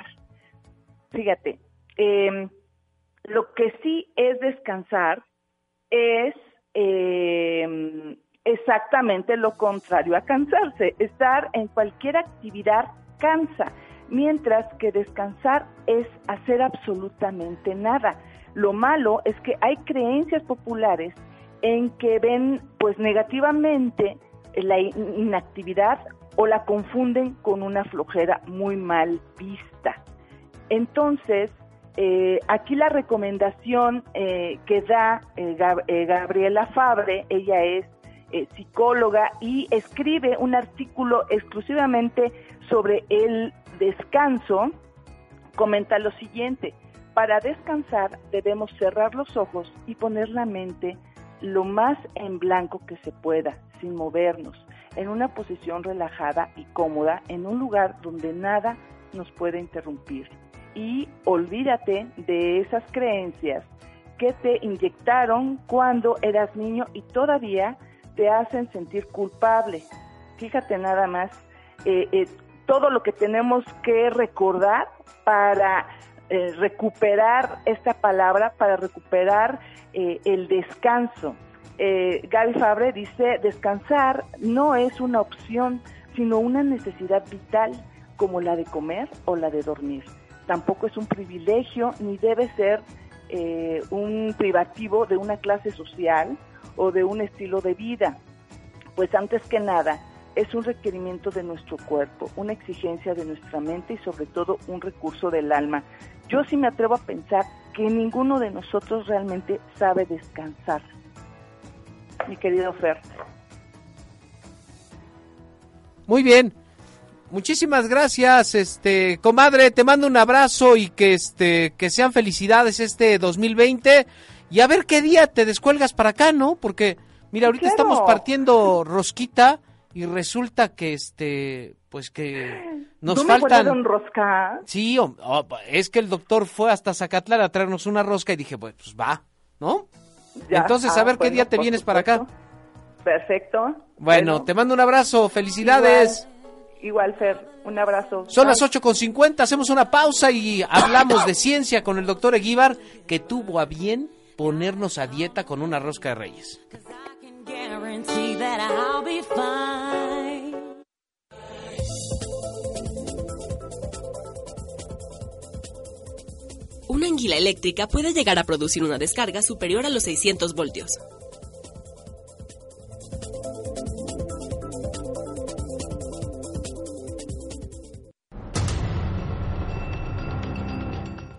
Fíjate, eh, lo que sí es descansar es eh, exactamente lo contrario a cansarse. Estar en cualquier actividad cansa, mientras que descansar es hacer absolutamente nada. Lo malo es que hay creencias populares en que ven pues negativamente la in- inactividad o la confunden con una flojera muy mal vista. Entonces, eh, aquí la recomendación eh, que da eh, Gab- Gabriela Fabre, ella es psicóloga y escribe un artículo exclusivamente sobre el descanso, comenta lo siguiente, para descansar debemos cerrar los ojos y poner la mente lo más en blanco que se pueda, sin movernos, en una posición relajada y cómoda, en un lugar donde nada nos puede interrumpir. Y olvídate de esas creencias que te inyectaron cuando eras niño y todavía te hacen sentir culpable. Fíjate nada más eh, eh, todo lo que tenemos que recordar para eh, recuperar esta palabra, para recuperar eh, el descanso. Eh, Gaby Fabre dice, descansar no es una opción, sino una necesidad vital como la de comer o la de dormir. Tampoco es un privilegio ni debe ser eh, un privativo de una clase social o de un estilo de vida pues antes que nada es un requerimiento de nuestro cuerpo, una exigencia de nuestra mente y sobre todo un recurso del alma. Yo sí me atrevo a pensar que ninguno de nosotros realmente sabe descansar. Mi querido Fer.
Muy bien. Muchísimas gracias, este, comadre, te mando un abrazo y que este que sean felicidades este 2020 y a ver qué día te descuelgas para acá, ¿no? Porque mira, ahorita
Claro.
estamos partiendo rosquita y resulta que este pues que nos
¿No me
faltan
guardaron rosca?
Sí, oh, es que el doctor fue hasta Zacatlán a traernos una rosca y dije, pues, pues va, ¿no?
Ya.
Entonces, a
Ah,
ver qué día te vienes para acá.
Perfecto.
Bueno, te mando un abrazo, felicidades.
Igual, igual, Fer, un abrazo.
Son
Bye.
las 8.50, hacemos una pausa y hablamos de ciencia con el doctor Eguíbar, que tuvo a bien ponernos a dieta con una rosca de reyes.
Una anguila eléctrica puede llegar a producir una descarga superior a los 600 voltios.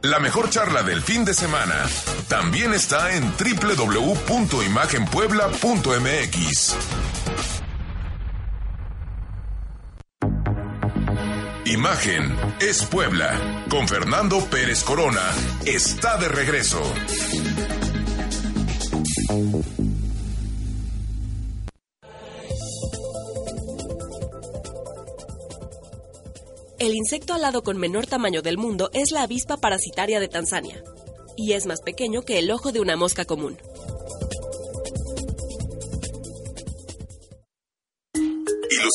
La mejor charla del fin de semana también está en www.imagenpuebla.mx. Imagen es Puebla. Con Fernando Pérez Corona está de regreso.
El insecto alado con menor tamaño del mundo es la avispa parasitaria de Tanzania, y es más pequeño que el ojo de una mosca común.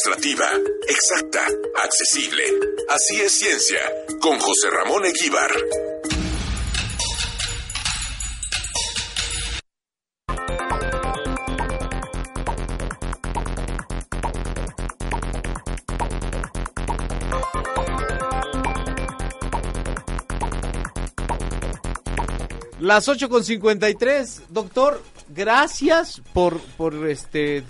Ilustrativa, exacta, accesible. Así es ciencia. Con José Ramón Eguíbar.
Las 8.53, doctor, gracias por, por este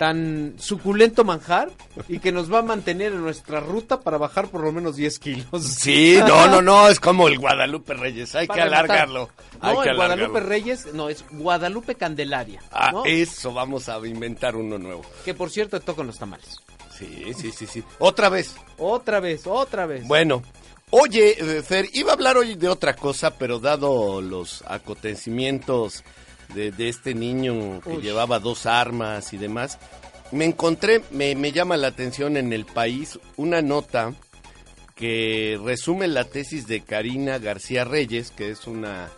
tan suculento manjar y que nos va a mantener en nuestra ruta para bajar por lo menos 10 kilos.
Sí, no, no, no, es como el Guadalupe Reyes, hay que
Para
alargarlo. hay
No,
que
el Guadalupe. Reyes, no, es Guadalupe Candelaria.
Ah,
¿no?
eso, vamos a inventar uno nuevo.
Que por cierto tocan los tamales.
Sí, sí, sí, sí. Otra vez.
Otra vez, otra vez.
Bueno, oye, eh, Fer, iba a hablar hoy de otra cosa, pero dado los acontecimientos de, de este niño que
Uy.
llevaba dos armas y demás, me encontré, me, me llama la atención en el país una nota que resume la tesis de Karina García Reyes, que es una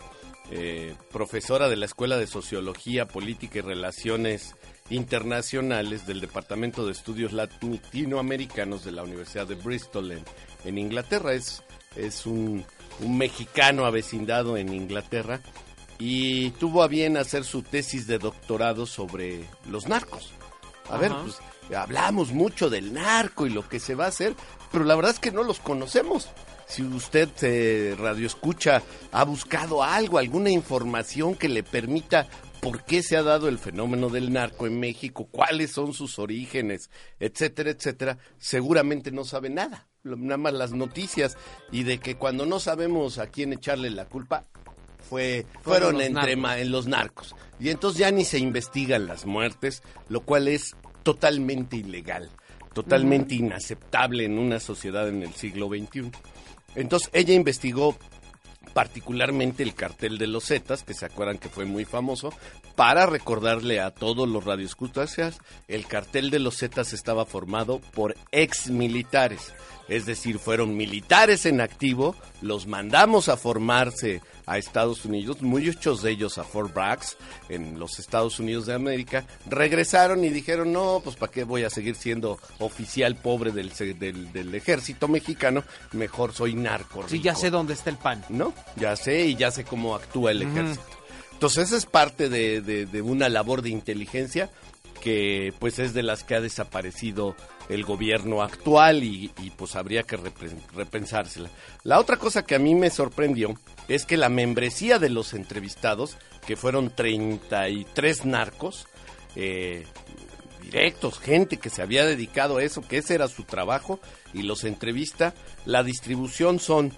eh, profesora de la Escuela de Sociología, Política y Relaciones Internacionales del Departamento de Estudios Latinoamericanos de la Universidad de Bristol en, en Inglaterra. Es, es un, un mexicano avecindado en Inglaterra y tuvo a bien hacer su tesis de doctorado sobre los narcos. A ver, pues hablamos mucho del narco y lo que se va a hacer, pero la verdad es que no los conocemos. Si usted, eh, radio escucha, ha buscado algo, alguna información que le permita por qué se ha dado el fenómeno del narco en México, cuáles son sus orígenes, etcétera, etcétera, seguramente no sabe nada. Nada más las noticias y de que cuando no sabemos a quién echarle la culpa, fue, fueron
los
entre
narcos.
ma- en los narcos. Y entonces ya ni se investigan las muertes, lo cual es totalmente ilegal, totalmente inaceptable en una sociedad en el siglo XXI. Entonces ella investigó particularmente el cartel de los Zetas, que se acuerdan que fue muy famoso, Para recordarle a todos los radioescuchas, el cartel de los Zetas estaba formado por ex militares. Es decir, fueron militares en activo, los mandamos a formarse a Estados Unidos, muchos de ellos a Fort Bragg, en los Estados Unidos de América, regresaron y dijeron, no, pues para qué voy a seguir siendo oficial pobre del, del, del ejército mexicano, mejor soy narco.
Sí, ya
rico".
sé dónde está el pan.
¿no? Ya sé y ya sé cómo actúa el ejército. Entonces esa es parte de, de- de una labor de inteligencia que pues es de las que ha desaparecido el gobierno actual y, pues habría que repensársela. La otra cosa que a mí me sorprendió es que la membresía de los entrevistados, que fueron 33 narcos, eh, directos, gente que se había dedicado a eso, que ese era su trabajo, y los entrevista, la distribución son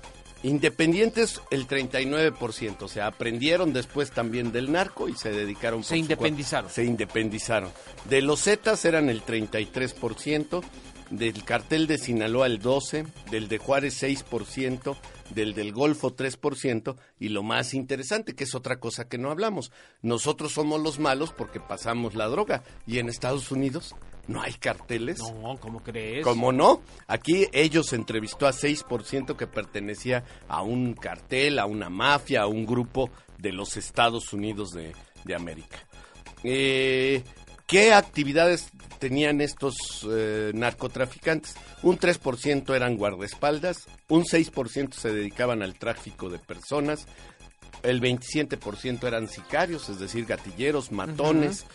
independientes el 39%, o sea, aprendieron después también del narco y se dedicaron. por
Se independizaron.
Se independizaron. De los Zetas eran el 33%, del cartel de Sinaloa el 12%, del de Juárez 6%, del del Golfo 3% y lo más interesante, que es otra cosa que no hablamos, nosotros somos los malos porque pasamos la droga y en Estados Unidos no hay carteles.
No, ¿cómo crees?
¿Cómo no? Aquí ellos entrevistó a 6% que pertenecía a un cartel, a una mafia, a un grupo de los Estados Unidos de, de América. Eh, ¿Qué actividades tenían estos eh, narcotraficantes? Un 3% eran guardaespaldas, un 6% se dedicaban al tráfico de personas, el 27% eran sicarios, es decir, gatilleros, matones,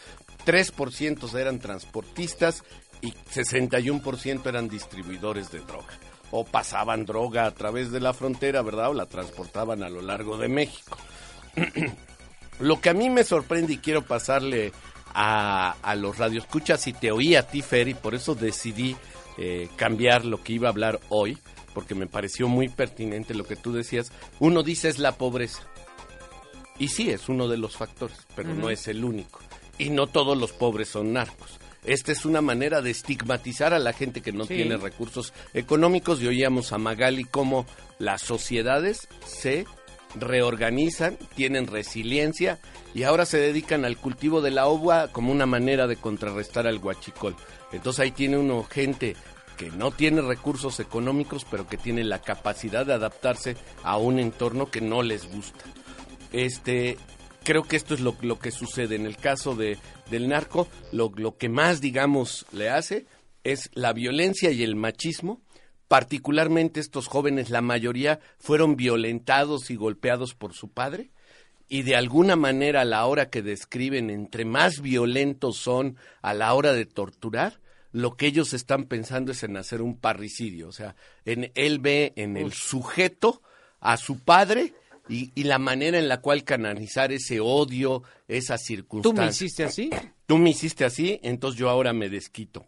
3% eran transportistas y 61% eran distribuidores de droga. O pasaban droga a través de la frontera, ¿verdad? O la transportaban a lo largo de México. Lo que a mí me sorprende y quiero pasarle a, a los radioescuchas y te oí a ti, Fer, y por eso decidí eh, cambiar lo que iba a hablar hoy, porque me pareció muy pertinente lo que tú decías. Uno dice es la pobreza. Y sí, es uno de los factores, pero no es el único. Y no todos los pobres son narcos. Esta es una manera de estigmatizar a la gente que no
Sí.
tiene recursos económicos y oíamos a Magali cómo las sociedades se reorganizan, tienen resiliencia y ahora se dedican al cultivo de la uva como una manera de contrarrestar al guachicol. Entonces ahí tiene uno gente que no tiene recursos económicos pero que tiene la capacidad de adaptarse a un entorno que no les gusta. Este, creo que esto es lo, lo que sucede en el caso de, del narco. Lo, lo que más, digamos, le hace es la violencia y el machismo. Particularmente estos jóvenes, la mayoría fueron violentados y golpeados por su padre. Y de alguna manera a la hora que describen, entre más violentos son a la hora de torturar, lo que ellos están pensando es en hacer un parricidio. O sea, en, él ve en el sujeto a su padre y, y la manera en la cual canalizar ese odio, esa
¿Tú
circunstancia.
me hiciste así?
Tú me hiciste así, entonces yo ahora me desquito.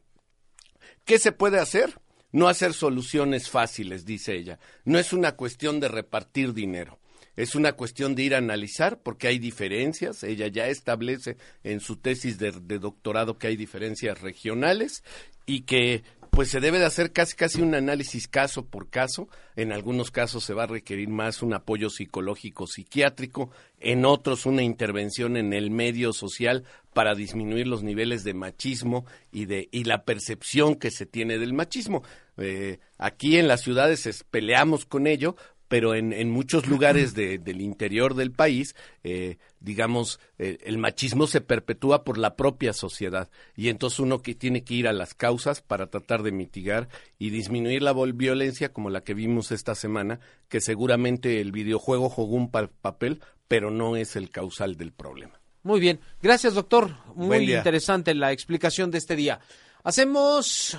¿Qué se puede hacer? No hacer soluciones fáciles, dice ella. No es una cuestión de repartir dinero. Es una cuestión de ir a analizar porque hay diferencias. Ella ya establece en su tesis de, de doctorado que hay diferencias regionales y que pues se debe de hacer casi casi un análisis caso por caso. En algunos casos se va a requerir más un apoyo psicológico psiquiátrico, en otros una intervención en el medio social para disminuir los niveles de machismo y de y la percepción que se tiene del machismo. Eh, aquí en las ciudades es- peleamos con ello, pero en, en muchos lugares de- del interior del país, eh, digamos, eh, el machismo se perpetúa por la propia sociedad y entonces uno que tiene que ir a las causas para tratar de mitigar y disminuir la violencia como la que vimos esta semana, que seguramente el videojuego jugó un pa- papel, pero no es el causal del problema.
Muy bien. Gracias, doctor. Muy interesante la explicación de este día. Hacemos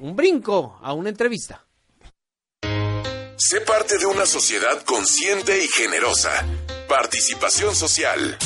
un brinco a una entrevista.
Sé parte de una sociedad consciente y generosa. Participación social.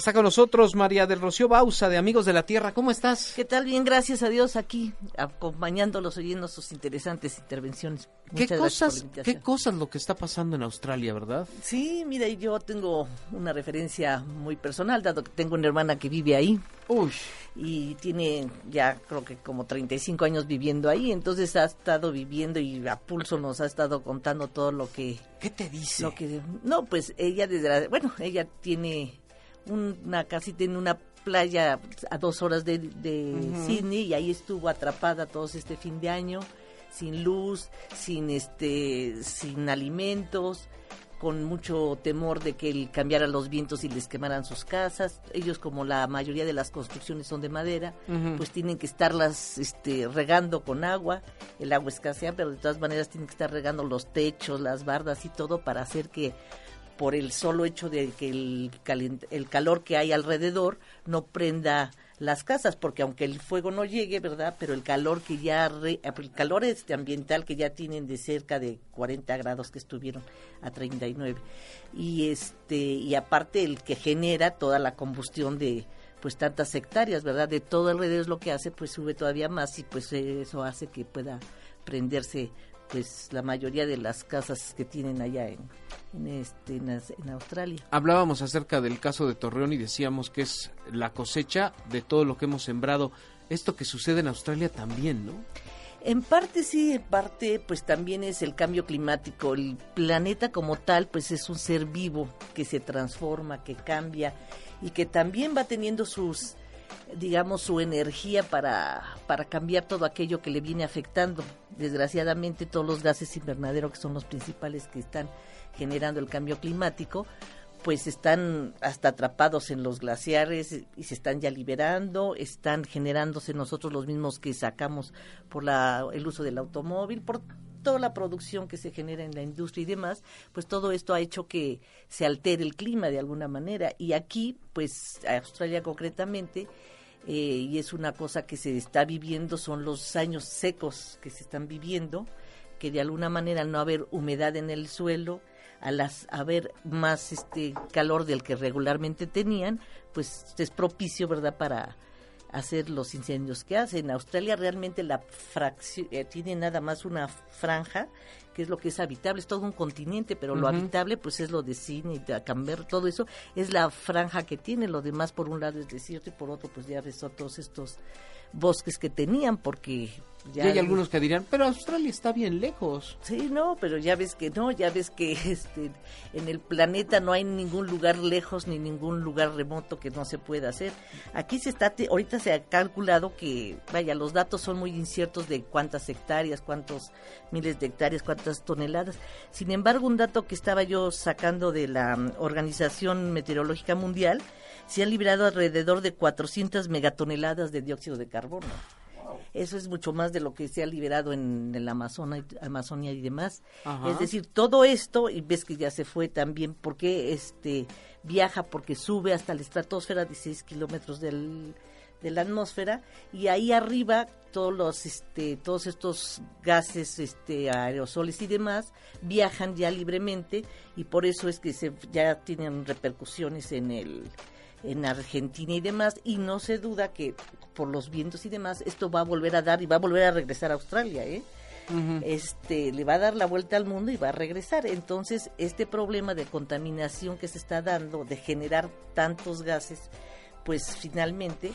Está con nosotros María del Rocío Bausa de Amigos de la Tierra. ¿Cómo estás?
¿Qué tal? Bien, gracias a Dios aquí, acompañándolos, oyendo sus interesantes intervenciones.
¿Qué
Muchas la
cosas. ¿Qué cosas lo que está pasando en Australia, verdad?
Sí, mira, yo tengo una referencia muy personal, dado que tengo una hermana que vive ahí.
Uy.
Y tiene ya creo que como 35 años viviendo ahí, entonces ha estado viviendo y a pulso nos ha estado contando todo lo que...
¿Qué te dice?
Lo que, no, pues ella desde la- bueno, ella tiene una casi tiene una playa a dos horas de, de. Sydney y ahí estuvo atrapada todos este fin de año sin luz sin este sin alimentos con mucho temor de que el- cambiaran los vientos y les quemaran sus casas. Ellos como la mayoría de las construcciones son de madera pues tienen que estarlas este, regando con agua. El agua escasea pero de todas maneras tienen que estar regando los techos las bardas y todo para hacer que por el solo hecho de que el, el calor que hay alrededor no prenda las casas, porque aunque el fuego no llegue, ¿verdad? Pero el calor que ya, re- el calor este ambiental que ya tienen de cerca de 40 grados que estuvieron a 39. Y este, y aparte el que genera toda la combustión de pues tantas hectáreas, ¿verdad? De todo alrededor es lo que hace, pues sube todavía más y pues eso hace que pueda prenderse pues la mayoría de las casas que tienen allá en, en, este, en, Aus- en Australia.
Hablábamos acerca del caso de Torreón y decíamos que es la cosecha de todo lo que hemos sembrado. Esto que sucede en Australia también, ¿no?
En parte sí, en parte pues también es el cambio climático. El planeta como tal pues es un ser vivo que se transforma, que cambia y que también va teniendo sus digamos su energía para, para cambiar todo aquello que le viene afectando. Desgraciadamente todos los gases invernadero que son los principales que están generando el cambio climático pues están hasta atrapados en los glaciares y se están ya liberando, están generándose nosotros los mismos que sacamos por la, el uso del automóvil, por toda la producción que se genera en la industria y demás, pues todo esto ha hecho que se altere el clima de alguna manera. Y aquí, pues Australia concretamente, eh, y es una cosa que se está viviendo, son los años secos que se están viviendo, que de alguna manera no haber humedad en el suelo, al as- haber más este calor del que regularmente tenían, pues es propicio, ¿verdad?, para hacer los incendios que hacen. Australia realmente la eh, tiene nada más una franja que es lo que es habitable, es todo un continente, pero lo habitable pues es lo de Sydney, de Canberra, todo eso es la franja que tiene, lo demás por un lado es desierto y por otro pues ya ves todos estos bosques que tenían porque
Y hay algunos que dirán, pero Australia está bien lejos.
Sí, no, pero ya ves que no, ya ves que este, en el planeta no hay ningún lugar lejos ni ningún lugar remoto que no se pueda hacer. Aquí se está, ahorita se ha calculado que, vaya, los datos son muy inciertos de cuántas hectáreas, cuántos miles de hectáreas, cuántas toneladas. Sin embargo, un dato que estaba yo sacando de la mm, Organización Meteorológica Mundial, se han liberado alrededor de 400 megatoneladas de dióxido de carbono. Eso es mucho más de lo que se ha liberado en el Amazonia, Amazonia y demás.
Ajá.
Es decir, todo esto, y ves que ya se fue también, porque este viaja, porque sube hasta la estratosfera, 16 kilómetros del, de la atmósfera, y ahí arriba todos los, este, todos estos gases, este, aerosoles y demás, viajan ya libremente, y por eso es que se, ya tienen repercusiones en el en Argentina y demás, y no se duda que por los vientos y demás, esto va a volver a dar y va a volver a regresar a Australia, ¿eh? este le va a dar la vuelta al mundo y va a regresar. Entonces, este problema de contaminación que se está dando, de generar tantos gases, pues finalmente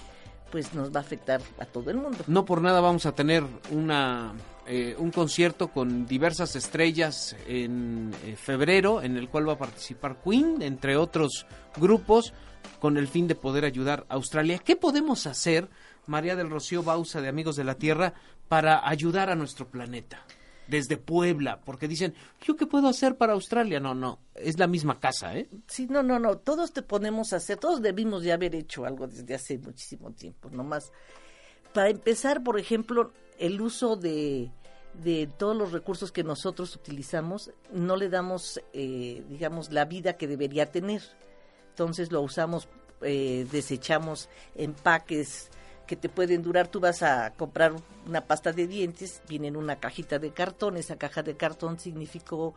pues nos va a afectar a todo el mundo.
No por nada vamos a tener una eh, un concierto con diversas estrellas en eh, febrero, en el cual va a participar Queen, entre otros grupos, con el fin de poder ayudar a Australia. ¿Qué podemos hacer, María del Rocío Bausa de Amigos de la Tierra, para ayudar a nuestro planeta? Desde Puebla, porque dicen, ¿yo qué puedo hacer para Australia? No, no, es la misma casa, ¿eh?
Sí, no, no, no, todos te ponemos a hacer, todos debimos ya haber hecho algo desde hace muchísimo tiempo, nomás. Para empezar, por ejemplo, el uso de, de todos los recursos que nosotros utilizamos, no le damos, eh, digamos, la vida que debería tener. Entonces lo usamos, eh, desechamos empaques que te pueden durar. Tú vas a comprar una pasta de dientes, viene en una cajita de cartón, esa caja de cartón significó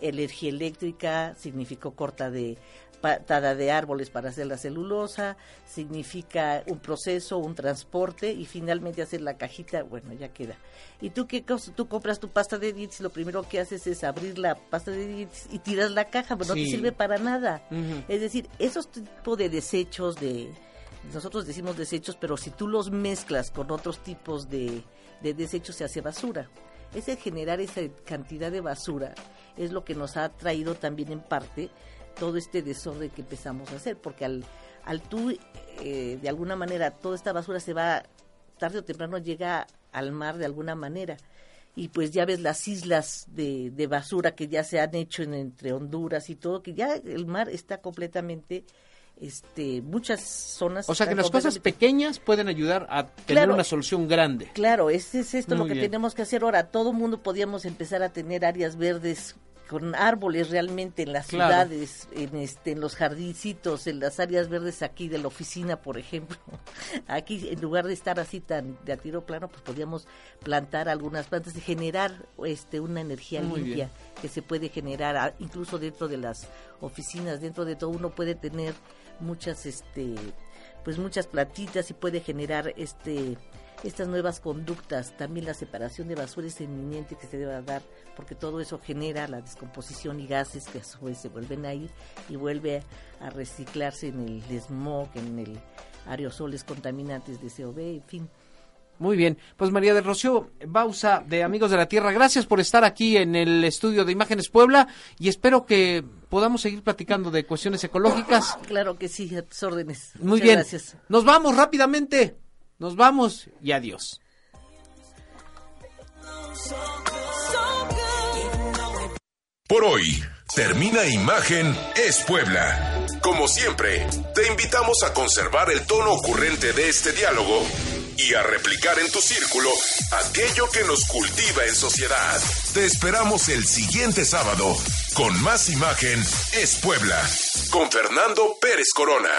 energía eléctrica, significó corta de patada de árboles para hacer la celulosa, significa un proceso, un transporte y finalmente hacer la cajita, bueno, ya queda. Y tú qué cosa, tú compras tu pasta de dientes y lo primero que haces es abrir la pasta de dientes y tiras la caja, pero no te sirve para nada. Es decir, esos tipos de desechos de nosotros decimos desechos, pero si tú los mezclas con otros tipos de, de desechos se hace basura. Ese generar esa cantidad de basura es lo que nos ha traído también en parte todo este desorden que empezamos a hacer, porque al, al tú, eh, de alguna manera, toda esta basura se va, tarde o temprano llega al mar de alguna manera. Y pues ya ves las islas de, de basura que ya se han hecho en, entre Honduras y todo, que ya el mar está completamente, este, muchas zonas.
O sea que las cosas pequeñas pueden ayudar a tener
Claro.
una solución grande.
Claro, ese es esto
Muy
lo que
bien.
tenemos que hacer ahora. Todo mundo podíamos empezar a tener áreas verdes con árboles realmente en las
Claro.
ciudades, en este, en los jardincitos, en las áreas verdes aquí de la oficina, por ejemplo. Aquí, en lugar de estar así tan de a tiro plano, pues podíamos plantar algunas plantas y generar este una energía
Muy
limpia
bien.
que se puede generar ah, incluso dentro de las oficinas, dentro de todo uno puede tener muchas este pues muchas plantitas y puede generar este estas nuevas conductas, también la separación de basura es eminente que se deba dar, porque todo eso genera la descomposición y gases que a su vez se vuelven a ir y vuelve a reciclarse en el smog, en el aerosoles contaminantes de CO2, en fin.
Muy bien, pues María del Rocío Bausa de Amigos de la Tierra, gracias por estar aquí en el estudio de Imágenes Puebla y espero que podamos seguir platicando de cuestiones ecológicas.
Claro que sí, a tus órdenes.
Muy
Muchas
bien,
Gracias.
nos vamos rápidamente, nos vamos y adiós.
Por hoy, termina Imagen es Puebla. Como siempre, te invitamos a conservar el tono ocurrente de este diálogo y a replicar en tu círculo aquello que nos cultiva en sociedad. Te esperamos el siguiente sábado con más Imagen es Puebla con Fernando Pérez Corona.